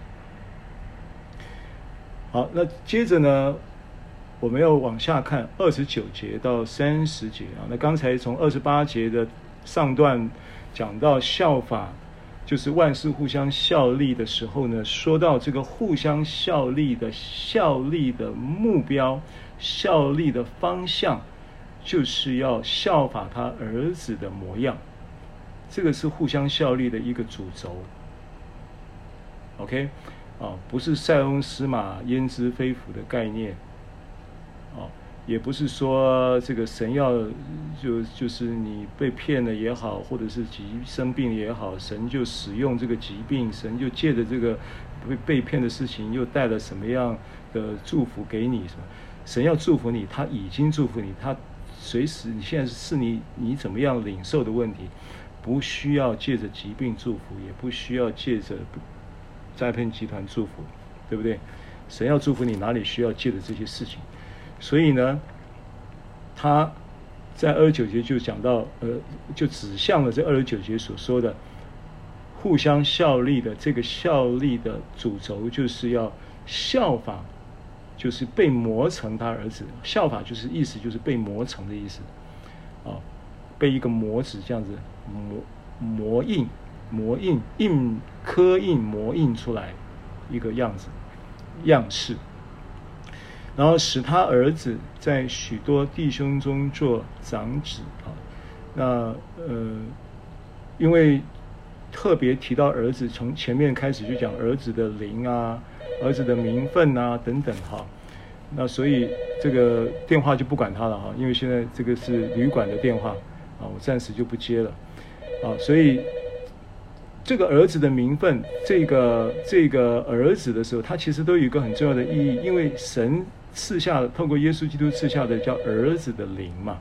好，那接着呢？我们要往下看二十九节到三十节啊。那刚才从二十八节的上段讲到效法，就是万事互相效力的时候呢，说到这个互相效力的效力的目标、效力的方向，就是要效法他儿子的模样。这个是互相效力的一个主轴。OK，啊，不是塞翁失马焉知非福的概念，也不是说这个神要就就是你被骗了也好，或者是疾生病也好，神就使用这个疾病，神就借着这个被被骗的事情，又带了什么样的祝福给你？什么？神要祝福你，他已经祝福你，他随时你现在是你你怎么样领受的问题，不需要借着疾病祝福，也不需要借着。诈骗集团祝福，对不对？神要祝福你，哪里需要借的这些事情？所以呢，他在二十九节就讲到，呃，就指向了这二十九节所说的互相效力的这个效力的主轴，就是要效法，就是被磨成他儿子。效法就是意思就是被磨成的意思，啊，被一个模子这样子磨磨印。磨印、印、刻印、磨印出来一个样子、样式，然后使他儿子在许多弟兄中做长子啊。那呃，因为特别提到儿子，从前面开始就讲儿子的灵啊、儿子的名分啊等等哈。那所以这个电话就不管他了哈，因为现在这个是旅馆的电话啊，我暂时就不接了啊，所以。这个儿子的名分，这个这个儿子的时候，他其实都有一个很重要的意义，因为神赐下的透过耶稣基督赐下的叫儿子的灵嘛，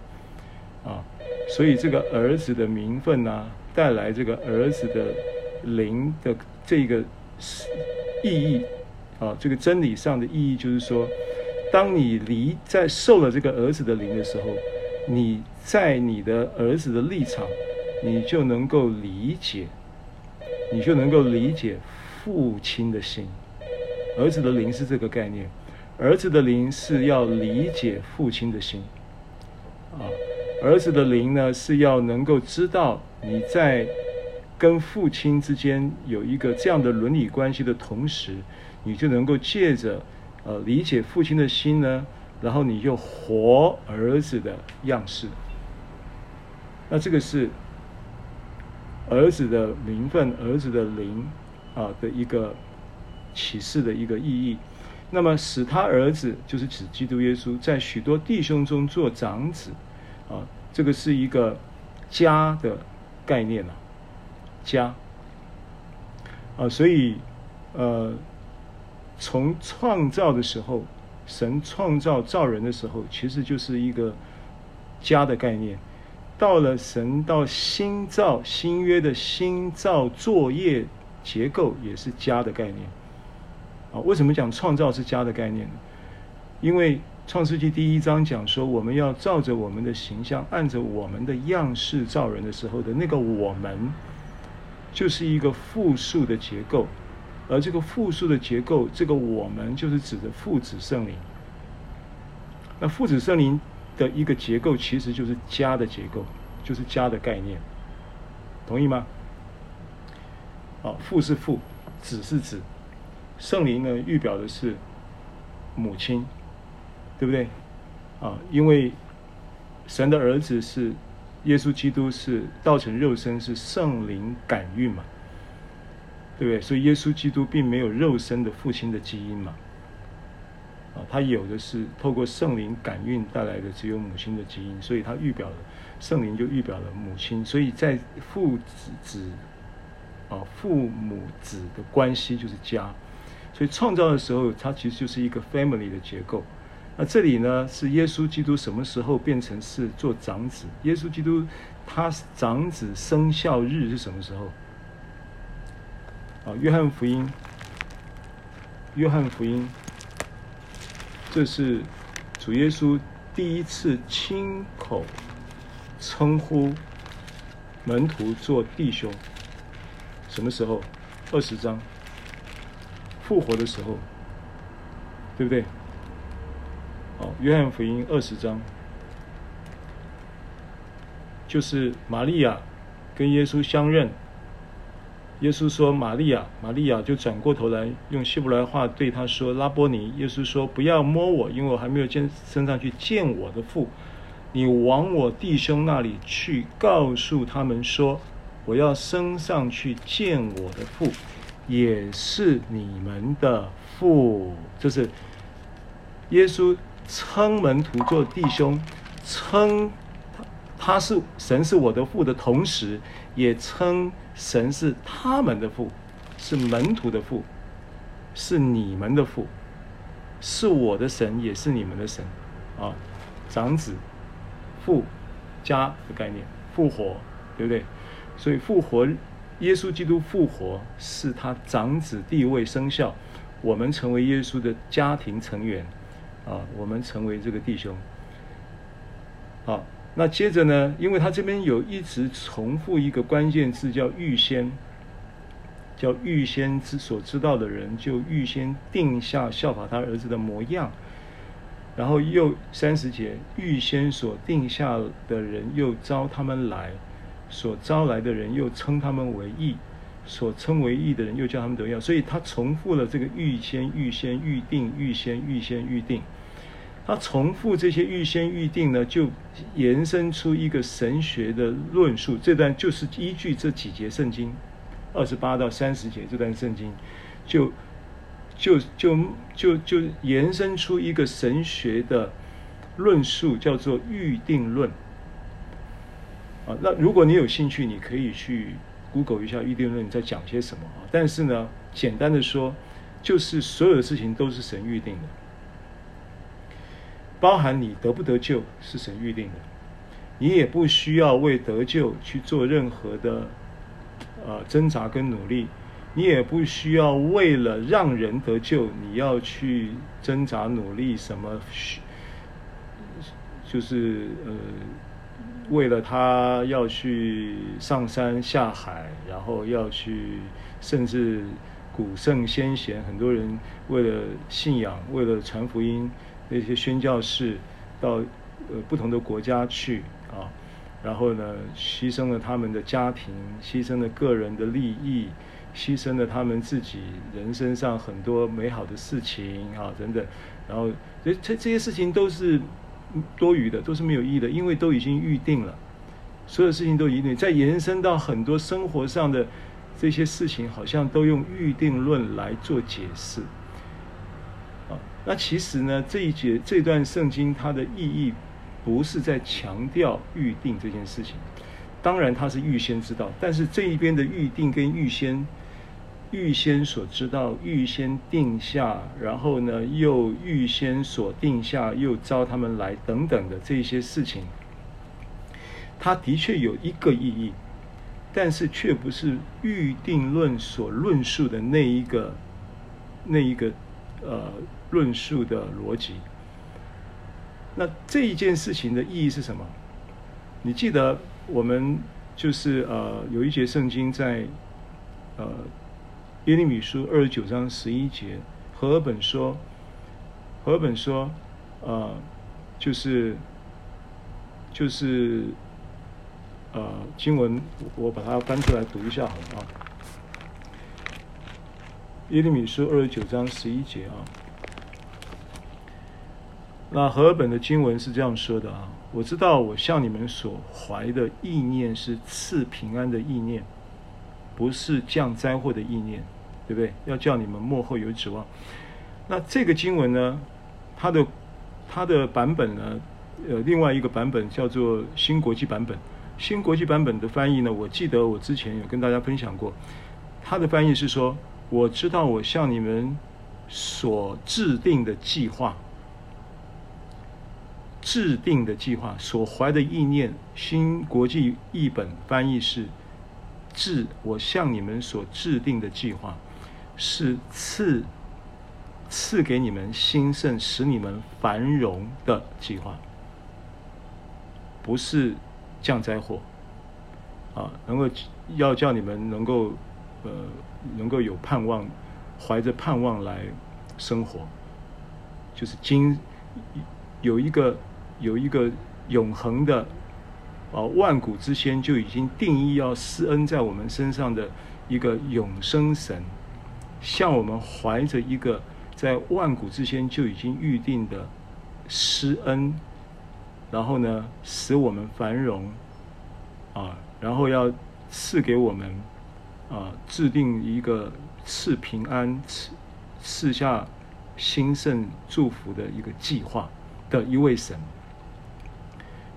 啊，所以这个儿子的名分呢、带来这个儿子的灵的这个意义，啊，这个真理上的意义就是说，当你离在受了这个儿子的灵的时候，你在你的儿子的立场，你就能够理解。你就能够理解父亲的心，儿子的灵是这个概念，儿子的灵是要理解父亲的心，啊，儿子的灵呢是要能够知道你在跟父亲之间有一个这样的伦理关系的同时，你就能够借着呃理解父亲的心呢，然后你就活儿子的样式，那这个是。儿子的名分，儿子的灵，啊的一个启示的一个意义。那么使他儿子就是指基督耶稣，在许多弟兄中做长子，啊，这个是一个家的概念啊，家。啊，所以呃，从创造的时候，神创造造人的时候，其实就是一个家的概念。到了神到新造新约的新造作业结构也是家的概念啊？为什么讲创造是家的概念呢？因为创世纪第一章讲说，我们要照着我们的形象，按着我们的样式造人的时候的那个我们，就是一个复数的结构，而这个复数的结构，这个我们就是指的父子圣灵。那父子圣灵。的一个结构其实就是家的结构，就是家的概念，同意吗？啊，父是父，子是子，圣灵呢预表的是母亲，对不对？啊，因为神的儿子是耶稣基督，是道成肉身，是圣灵感孕嘛，对不对？所以耶稣基督并没有肉身的父亲的基因嘛。啊，他有的是透过圣灵感孕带来的，只有母亲的基因，所以他预表了圣灵，就预表了母亲。所以在父子子啊，父母子的关系就是家。所以创造的时候，它其实就是一个 family 的结构。那这里呢，是耶稣基督什么时候变成是做长子？耶稣基督他长子生效日是什么时候？啊，约翰福音，约翰福音。这是主耶稣第一次亲口称呼门徒做弟兄，什么时候？二十章复活的时候，对不对？哦，约翰福音二十章，就是玛利亚跟耶稣相认，耶稣说玛利亚，玛利亚就转过头来用希伯来话对他说拉波尼。耶稣说不要摸我，因为我还没有见身上去见我的父。你往我弟兄那里去，告诉他们说，我要升上去见我的父，也是你们的父。就是耶稣称门徒做弟兄，称他他是神是我的父的同时，也称。神是他们的父，是门徒的父，是你们的父，是我的神，也是你们的神，啊，长子，父，家的概念，复活，对不对？所以复活，耶稣基督复活是他长子地位生效，我们成为耶稣的家庭成员，啊，我们成为这个弟兄，好。那接着呢？因为他这边有一直重复一个关键字，叫预先，叫预先之所知道的人，就预先定下效法他儿子的模样。然后又三十节，预先所定下的人，又招他们来；所招来的人，又称他们为义；所称为义的人，又叫他们得要。所以他重复了这个预先、预先、预定、预先、预先、预定。他重复这些预先预定呢，就延伸出一个神学的论述。这段就是依据这几节圣经，二十八到三十节这段圣经，就就就就就延伸出一个神学的论述，叫做预定论。啊，那如果你有兴趣，你可以去 Google 一下预定论在讲些什么啊。但是呢，简单的说，就是所有的事情都是神预定的。包含你得不得救是神预定的，你也不需要为得救去做任何的呃挣扎跟努力，你也不需要为了让人得救，你要去挣扎努力什么，就是呃为了他要去上山下海，然后要去甚至古圣先贤很多人为了信仰，为了传福音。那些宣教士到呃不同的国家去啊，然后呢，牺牲了他们的家庭，牺牲了个人的利益，牺牲了他们自己人生上很多美好的事情啊等等，然后这这这些事情都是多余的，都是没有意义的，因为都已经预定了，所有事情都已经再延伸到很多生活上的这些事情，好像都用预定论来做解释。啊那其实呢，这一节这段圣经它的意义，不是在强调预定这件事情，当然它是预先知道，但是这一边的预定跟预先，预先所知道，预先定下，然后呢又预先所定下，又招他们来等等的这些事情，它的确有一个意义，但是却不是预定论所论述的那一个，那一个，呃。论述的逻辑，那这一件事情的意义是什么？你记得我们就是呃有一节圣经在呃耶利米书二十九章十一节，和合本说，和合本说，呃就是就是呃经文，我把它翻出来读一下好吗？耶利米书二十九章十一节啊。那和合本的经文是这样说的啊，我知道我向你们所怀的意念是赐平安的意念，不是降灾祸的意念，对不对？要叫你们幕后有指望。那这个经文呢，它的它的版本呢，呃，另外一个版本叫做新国际版本。新国际版本的翻译呢，我记得我之前有跟大家分享过，它的翻译是说，我知道我向你们所制定的计划。制定的计划，所怀的意念，新国际译本翻译是“制”。我向你们所制定的计划，是赐赐给你们兴盛，使你们繁荣的计划，不是降灾祸啊！能够要叫你们能够呃能够有盼望，怀着盼望来生活，就是今有一个。有一个永恒的，啊，万古之先就已经定义要施恩在我们身上的一个永生神，向我们怀着一个在万古之前就已经预定的施恩，然后呢，使我们繁荣，啊，然后要赐给我们，啊，制定一个赐平安、赐赐下兴盛祝福的一个计划的一位神。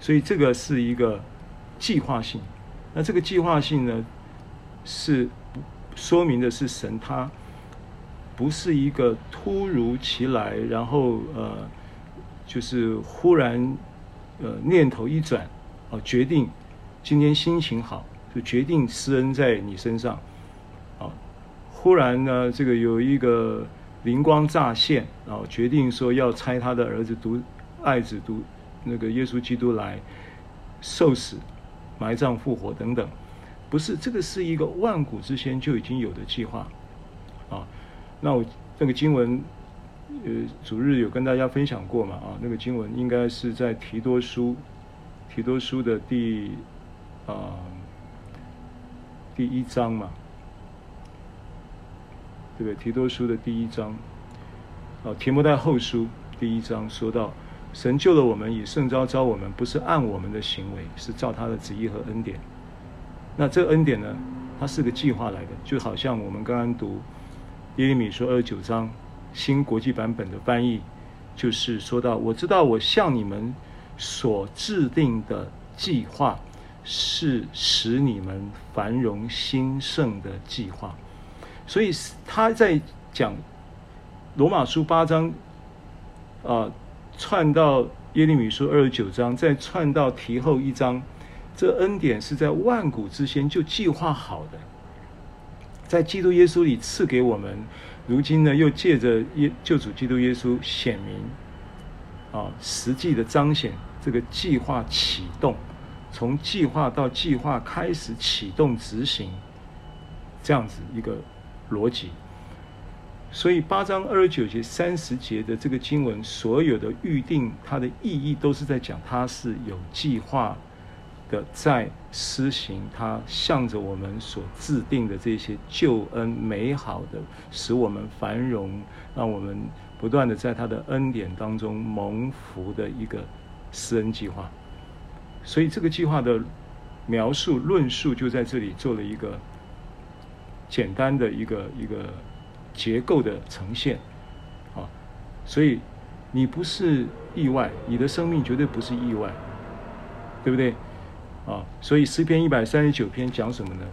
所以这个是一个计划性，那这个计划性呢，是说明的是神他不是一个突如其来，然后呃，就是忽然呃念头一转，哦，决定今天心情好，就决定施恩在你身上，啊，忽然呢这个有一个灵光乍现，然后决定说要拆他的儿子独爱子独。那个耶稣基督来受死、埋葬、复活等等，不是这个是一个万古之前就已经有的计划啊。那我那个经文，呃，主日有跟大家分享过嘛啊？那个经文应该是在提多书，提多书的第啊第一章嘛，对不对？提多书的第一章啊，提摩太后书第一章说到。神救了我们，以圣召召我们，不是按我们的行为，是照他的旨意和恩典。那这个恩典呢？它是个计划来的，就好像我们刚刚读耶利米书二十九章新国际版本的翻译，就是说到：我知道我向你们所制定的计划是使你们繁荣兴盛的计划。所以他在讲罗马书八章啊。串到耶利米书二十九章，再串到提后一章，这恩典是在万古之前就计划好的，在基督耶稣里赐给我们，如今呢又借着耶救主基督耶稣显明，啊，实际的彰显这个计划启动，从计划到计划开始启动执行，这样子一个逻辑。所以八章二十九节、三十节的这个经文，所有的预定，它的意义都是在讲，它是有计划的，在施行，它向着我们所制定的这些救恩美好的，使我们繁荣，让我们不断的在他的恩典当中蒙福的一个施恩计划。所以这个计划的描述、论述就在这里做了一个简单的一个一个。结构的呈现，啊，所以你不是意外，你的生命绝对不是意外，对不对？啊，所以诗篇一百三十九篇讲什么呢？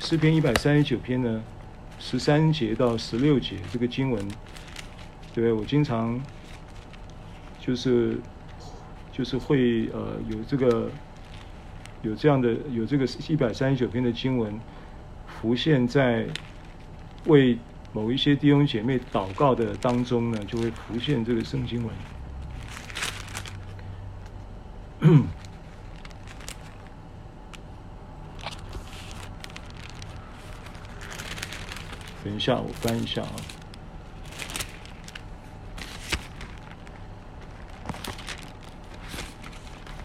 诗篇一百三十九篇呢，十三节到十六节这个经文，对？我经常就是就是会呃有这个有这样的有这个一百三十九篇的经文浮现在。为某一些弟兄姐妹祷告的当中呢，就会浮现这个圣经文。[clears throat] 等一下，我翻一下啊。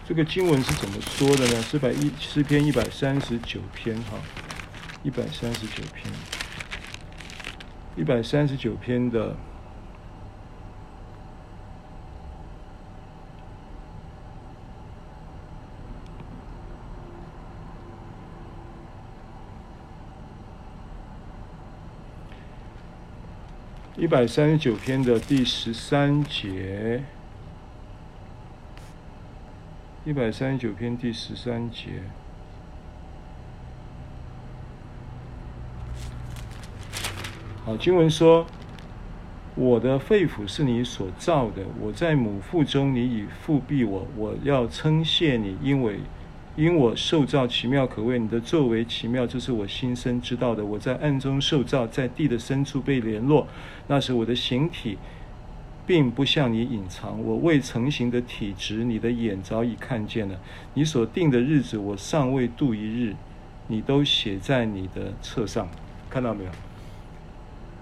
这个经文是怎么说的呢？诗百一诗篇一百三十九篇哈，一百三十九篇。一百三十九篇的一百三十九篇的第十三节，一百三十九篇第十三节。好，经文说：“我的肺腑是你所造的，我在母腹中，你已覆庇我。我要称谢你，因为因我受造奇妙可畏，你的作为奇妙，这是我心生知道的。我在暗中受造，在地的深处被联络。那时我的形体并不向你隐藏，我未成形的体质，你的眼早已看见了。你所定的日子，我尚未度一日，你都写在你的册上。看到没有？”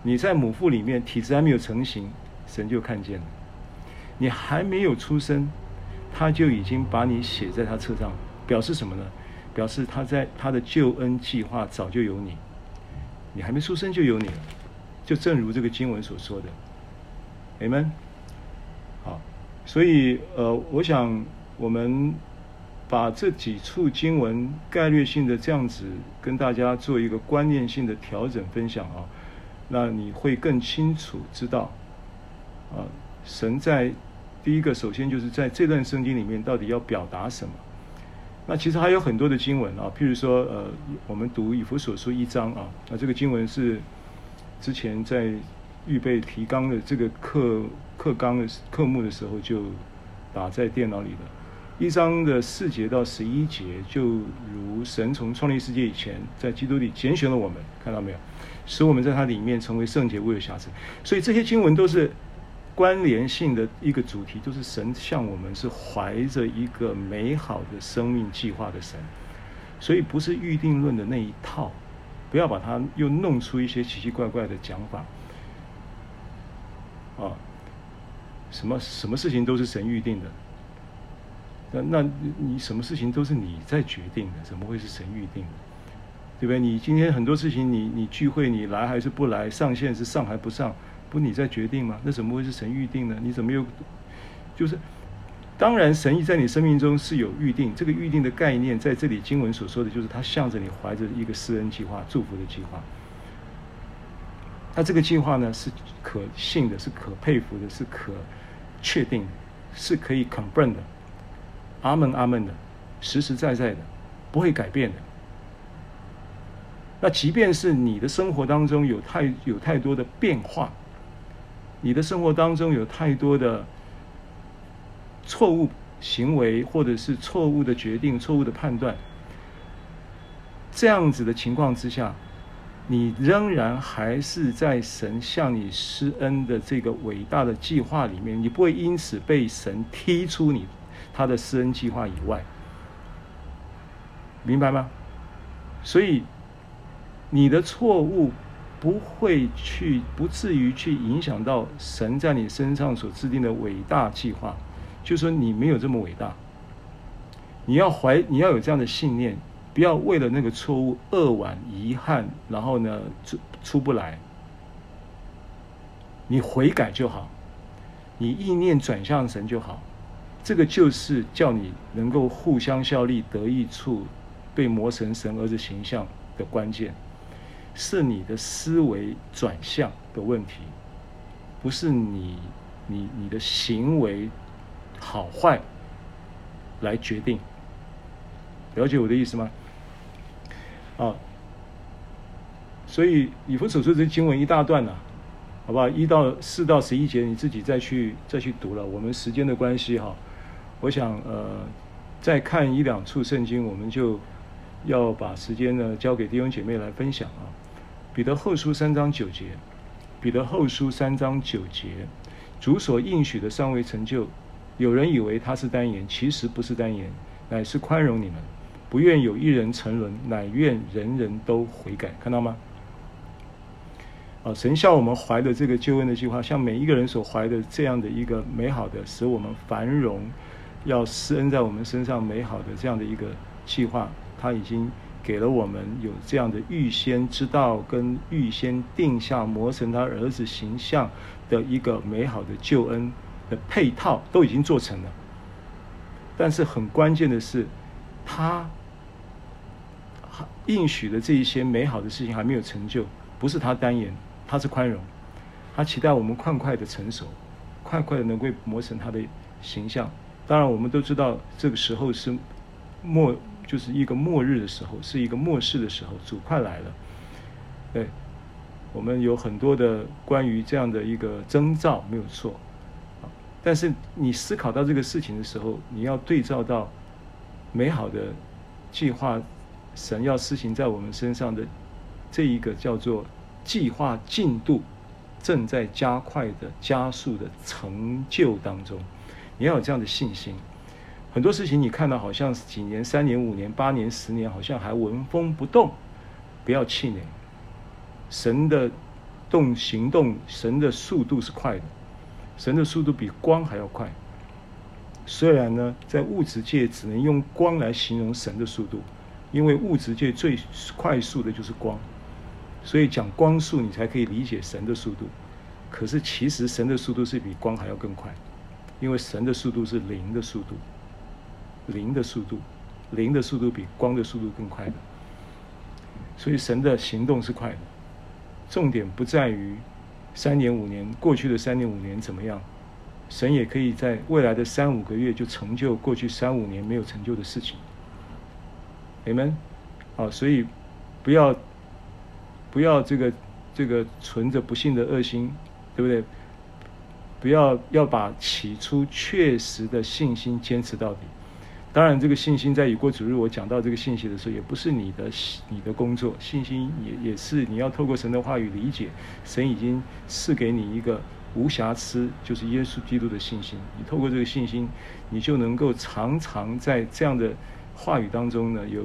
你在母腹里面，体质还没有成型，神就看见了。你还没有出生，他就已经把你写在他册上，表示什么呢？表示他在他的救恩计划早就有你，你还没出生就有你了，就正如这个经文所说的，Amen。好，所以呃，我想我们把这几处经文概略性的这样子跟大家做一个观念性的调整分享啊，那你会更清楚知道啊，神在第一个首先就是在这段圣经里面到底要表达什么。那其实还有很多的经文啊，譬如说，呃，我们读以弗所书一章啊，那这个经文是之前在预备提纲的这个课课纲的课目的时候就打在电脑里的。一章的四节到十一节，就如神从创立世界以前，在基督里拣选了我们，看到没有？使我们在它里面成为圣洁，无有瑕疵。所以这些经文都是。关联性的一个主题，就是神向我们是怀着一个美好的生命计划的神，所以不是预定论的那一套，不要把它又弄出一些奇奇怪怪的讲法。啊，什么什么事情都是神预定的，那那你什么事情都是你在决定的，怎么会是神预定的？对不对？你今天很多事情你，你聚会你来还是不来，上线是上还不上？不，你在决定吗？那怎么会是神预定呢？你怎么又就是？当然，神意在你生命中是有预定。这个预定的概念，在这里经文所说的就是，他向着你怀着一个施恩计划、祝福的计划。那这个计划呢，是可信的，是可佩服的，是可确定的，是可以 confirm 的。阿门，阿门的，实实在在的，不会改变的。那即便是你的生活当中有太有太多的变化。你的生活当中有太多的错误行为，或者是错误的决定、错误的判断，这样子的情况之下，你仍然还是在神向你施恩的这个伟大的计划里面，你不会因此被神踢出你他的施恩计划以外，明白吗？所以你的错误。不会去，不至于去影响到神在你身上所制定的伟大计划。就说你没有这么伟大，你要怀，你要有这样的信念，不要为了那个错误扼腕遗憾，然后呢出出不来。你悔改就好，你意念转向神就好，这个就是叫你能够互相效力得益处，被磨成神儿子形象的关键。是你的思维转向的问题，不是你你你的行为好坏来决定。了解我的意思吗？啊，所以以弗所书这经文一大段呐、啊，好不好？一到四到十一节，你自己再去再去读了。我们时间的关系哈，我想呃，再看一两处圣经，我们就要把时间呢交给弟兄姐妹来分享啊。彼得后书三章九节，彼得后书三章九节，主所应许的尚未成就，有人以为他是单言，其实不是单言，乃是宽容你们，不愿有一人沉沦，乃愿人人都悔改。看到吗？啊，神向我们怀的这个救恩的计划，像每一个人所怀的这样的一个美好的，使我们繁荣，要施恩在我们身上美好的这样的一个计划，他已经。给了我们有这样的预先知道跟预先定下磨成他儿子形象的一个美好的救恩的配套都已经做成了，但是很关键的是，他应许的这一些美好的事情还没有成就，不是他单言，他是宽容，他期待我们快快的成熟，快快的能够磨成他的形象。当然，我们都知道这个时候是末。就是一个末日的时候，是一个末世的时候，主快来了。对，我们有很多的关于这样的一个征兆，没有错。但是你思考到这个事情的时候，你要对照到美好的计划，神要施行在我们身上的这一个叫做计划进度正在加快的加速的成就当中，你要有这样的信心。很多事情你看到好像几年、三年、五年、八年、十年，好像还纹风不动，不要气馁。神的动行动，神的速度是快的，神的速度比光还要快。虽然呢，在物质界只能用光来形容神的速度，因为物质界最快速的就是光，所以讲光速你才可以理解神的速度。可是其实神的速度是比光还要更快，因为神的速度是零的速度，零的速度，零的速度比光的速度更快的。所以神的行动是快的，重点不在于三年五年过去的三年五年怎么样，神也可以在未来的三五个月就成就过去三五年没有成就的事情。你们，啊，所以不要不要这个这个存着不信的恶心，对不对？不要要把起初确实的信心坚持到底。当然，这个信心在雨过主日我讲到这个信息的时候，也不是你的你的工作，信心也也是你要透过神的话语理解，神已经赐给你一个无瑕疵，就是耶稣基督的信心。你透过这个信心，你就能够常常在这样的。话语当中呢，有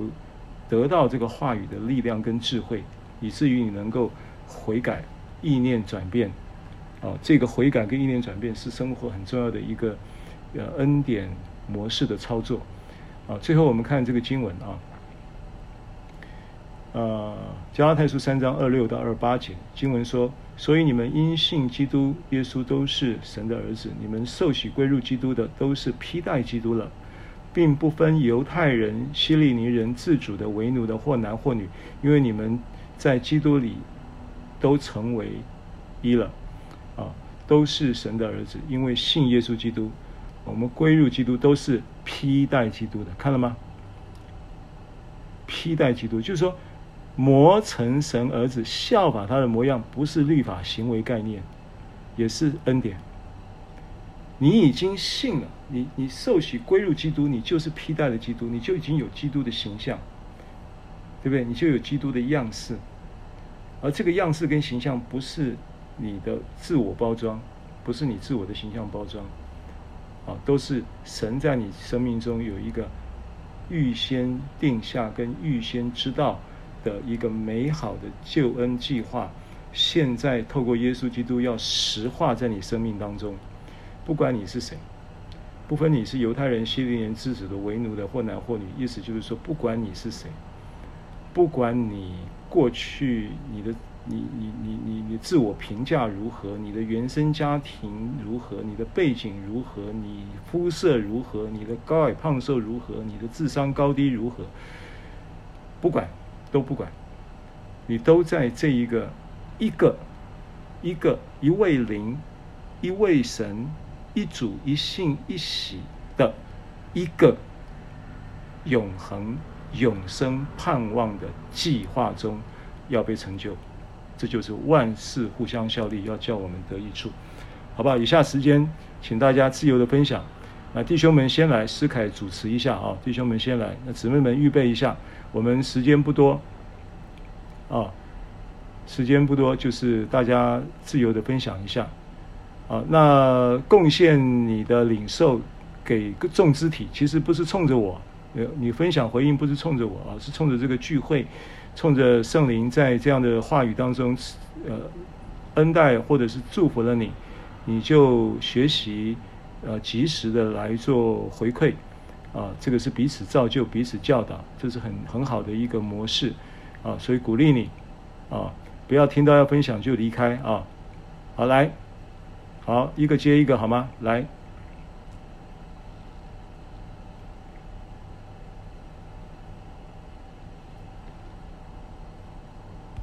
得到这个话语的力量跟智慧，以至于你能够悔改、意念转变。啊，这个悔改跟意念转变是生活很重要的一个呃恩典模式的操作。啊，最后我们看这个经文啊，呃，加拉太书三章二六到二八节，经文说：所以你们因信基督耶稣都是神的儿子，你们受洗归入基督的都是披戴基督了。并不分犹太人、希利尼人、自主的、为奴的，或男或女，因为你们在基督里都成为一了，啊，都是神的儿子。因为信耶稣基督，我们归入基督都是披戴基督的，看了吗？披戴基督，就是说磨成神儿子，效法他的模样，不是律法行为概念，也是恩典。你已经信了，你你受洗归入基督，你就是披戴了基督，你就已经有基督的形象，对不对？你就有基督的样式，而这个样式跟形象不是你的自我包装，不是你自我的形象包装，啊，都是神在你生命中有一个预先定下跟预先知道的一个美好的救恩计划，现在透过耶稣基督要实化在你生命当中。不管你是谁，不分你是犹太人、希利人、自主的、为奴的，或男或女，意思就是说，不管你是谁，不管你过去你的你你你你你自我评价如何，你的原生家庭如何，你的背景如何，你肤色如何，你的高矮胖瘦如何，你的智商高低如何，不管都不管，你都在这一个一个一个一位灵一位神。一主一信一喜的一个永恒永生盼望的计划中要被成就，这就是万事互相效力，要叫我们得益处，好吧？以下时间，请大家自由的分享。那弟兄们先来，思凯主持一下啊，弟兄们先来，那姊妹们预备一下，我们时间不多啊，时间不多，就是大家自由的分享一下。啊，那贡献你的领受给众肢体，其实不是冲着我，呃，你分享回应不是冲着我啊，是冲着这个聚会，冲着圣灵在这样的话语当中，呃，恩待或者是祝福了你，你就学习，呃，及时的来做回馈，啊，这个是彼此造就、彼此教导，这是很很好的一个模式，啊，所以鼓励你，啊，不要听到要分享就离开啊，好来。好，一个接一个，好吗？来。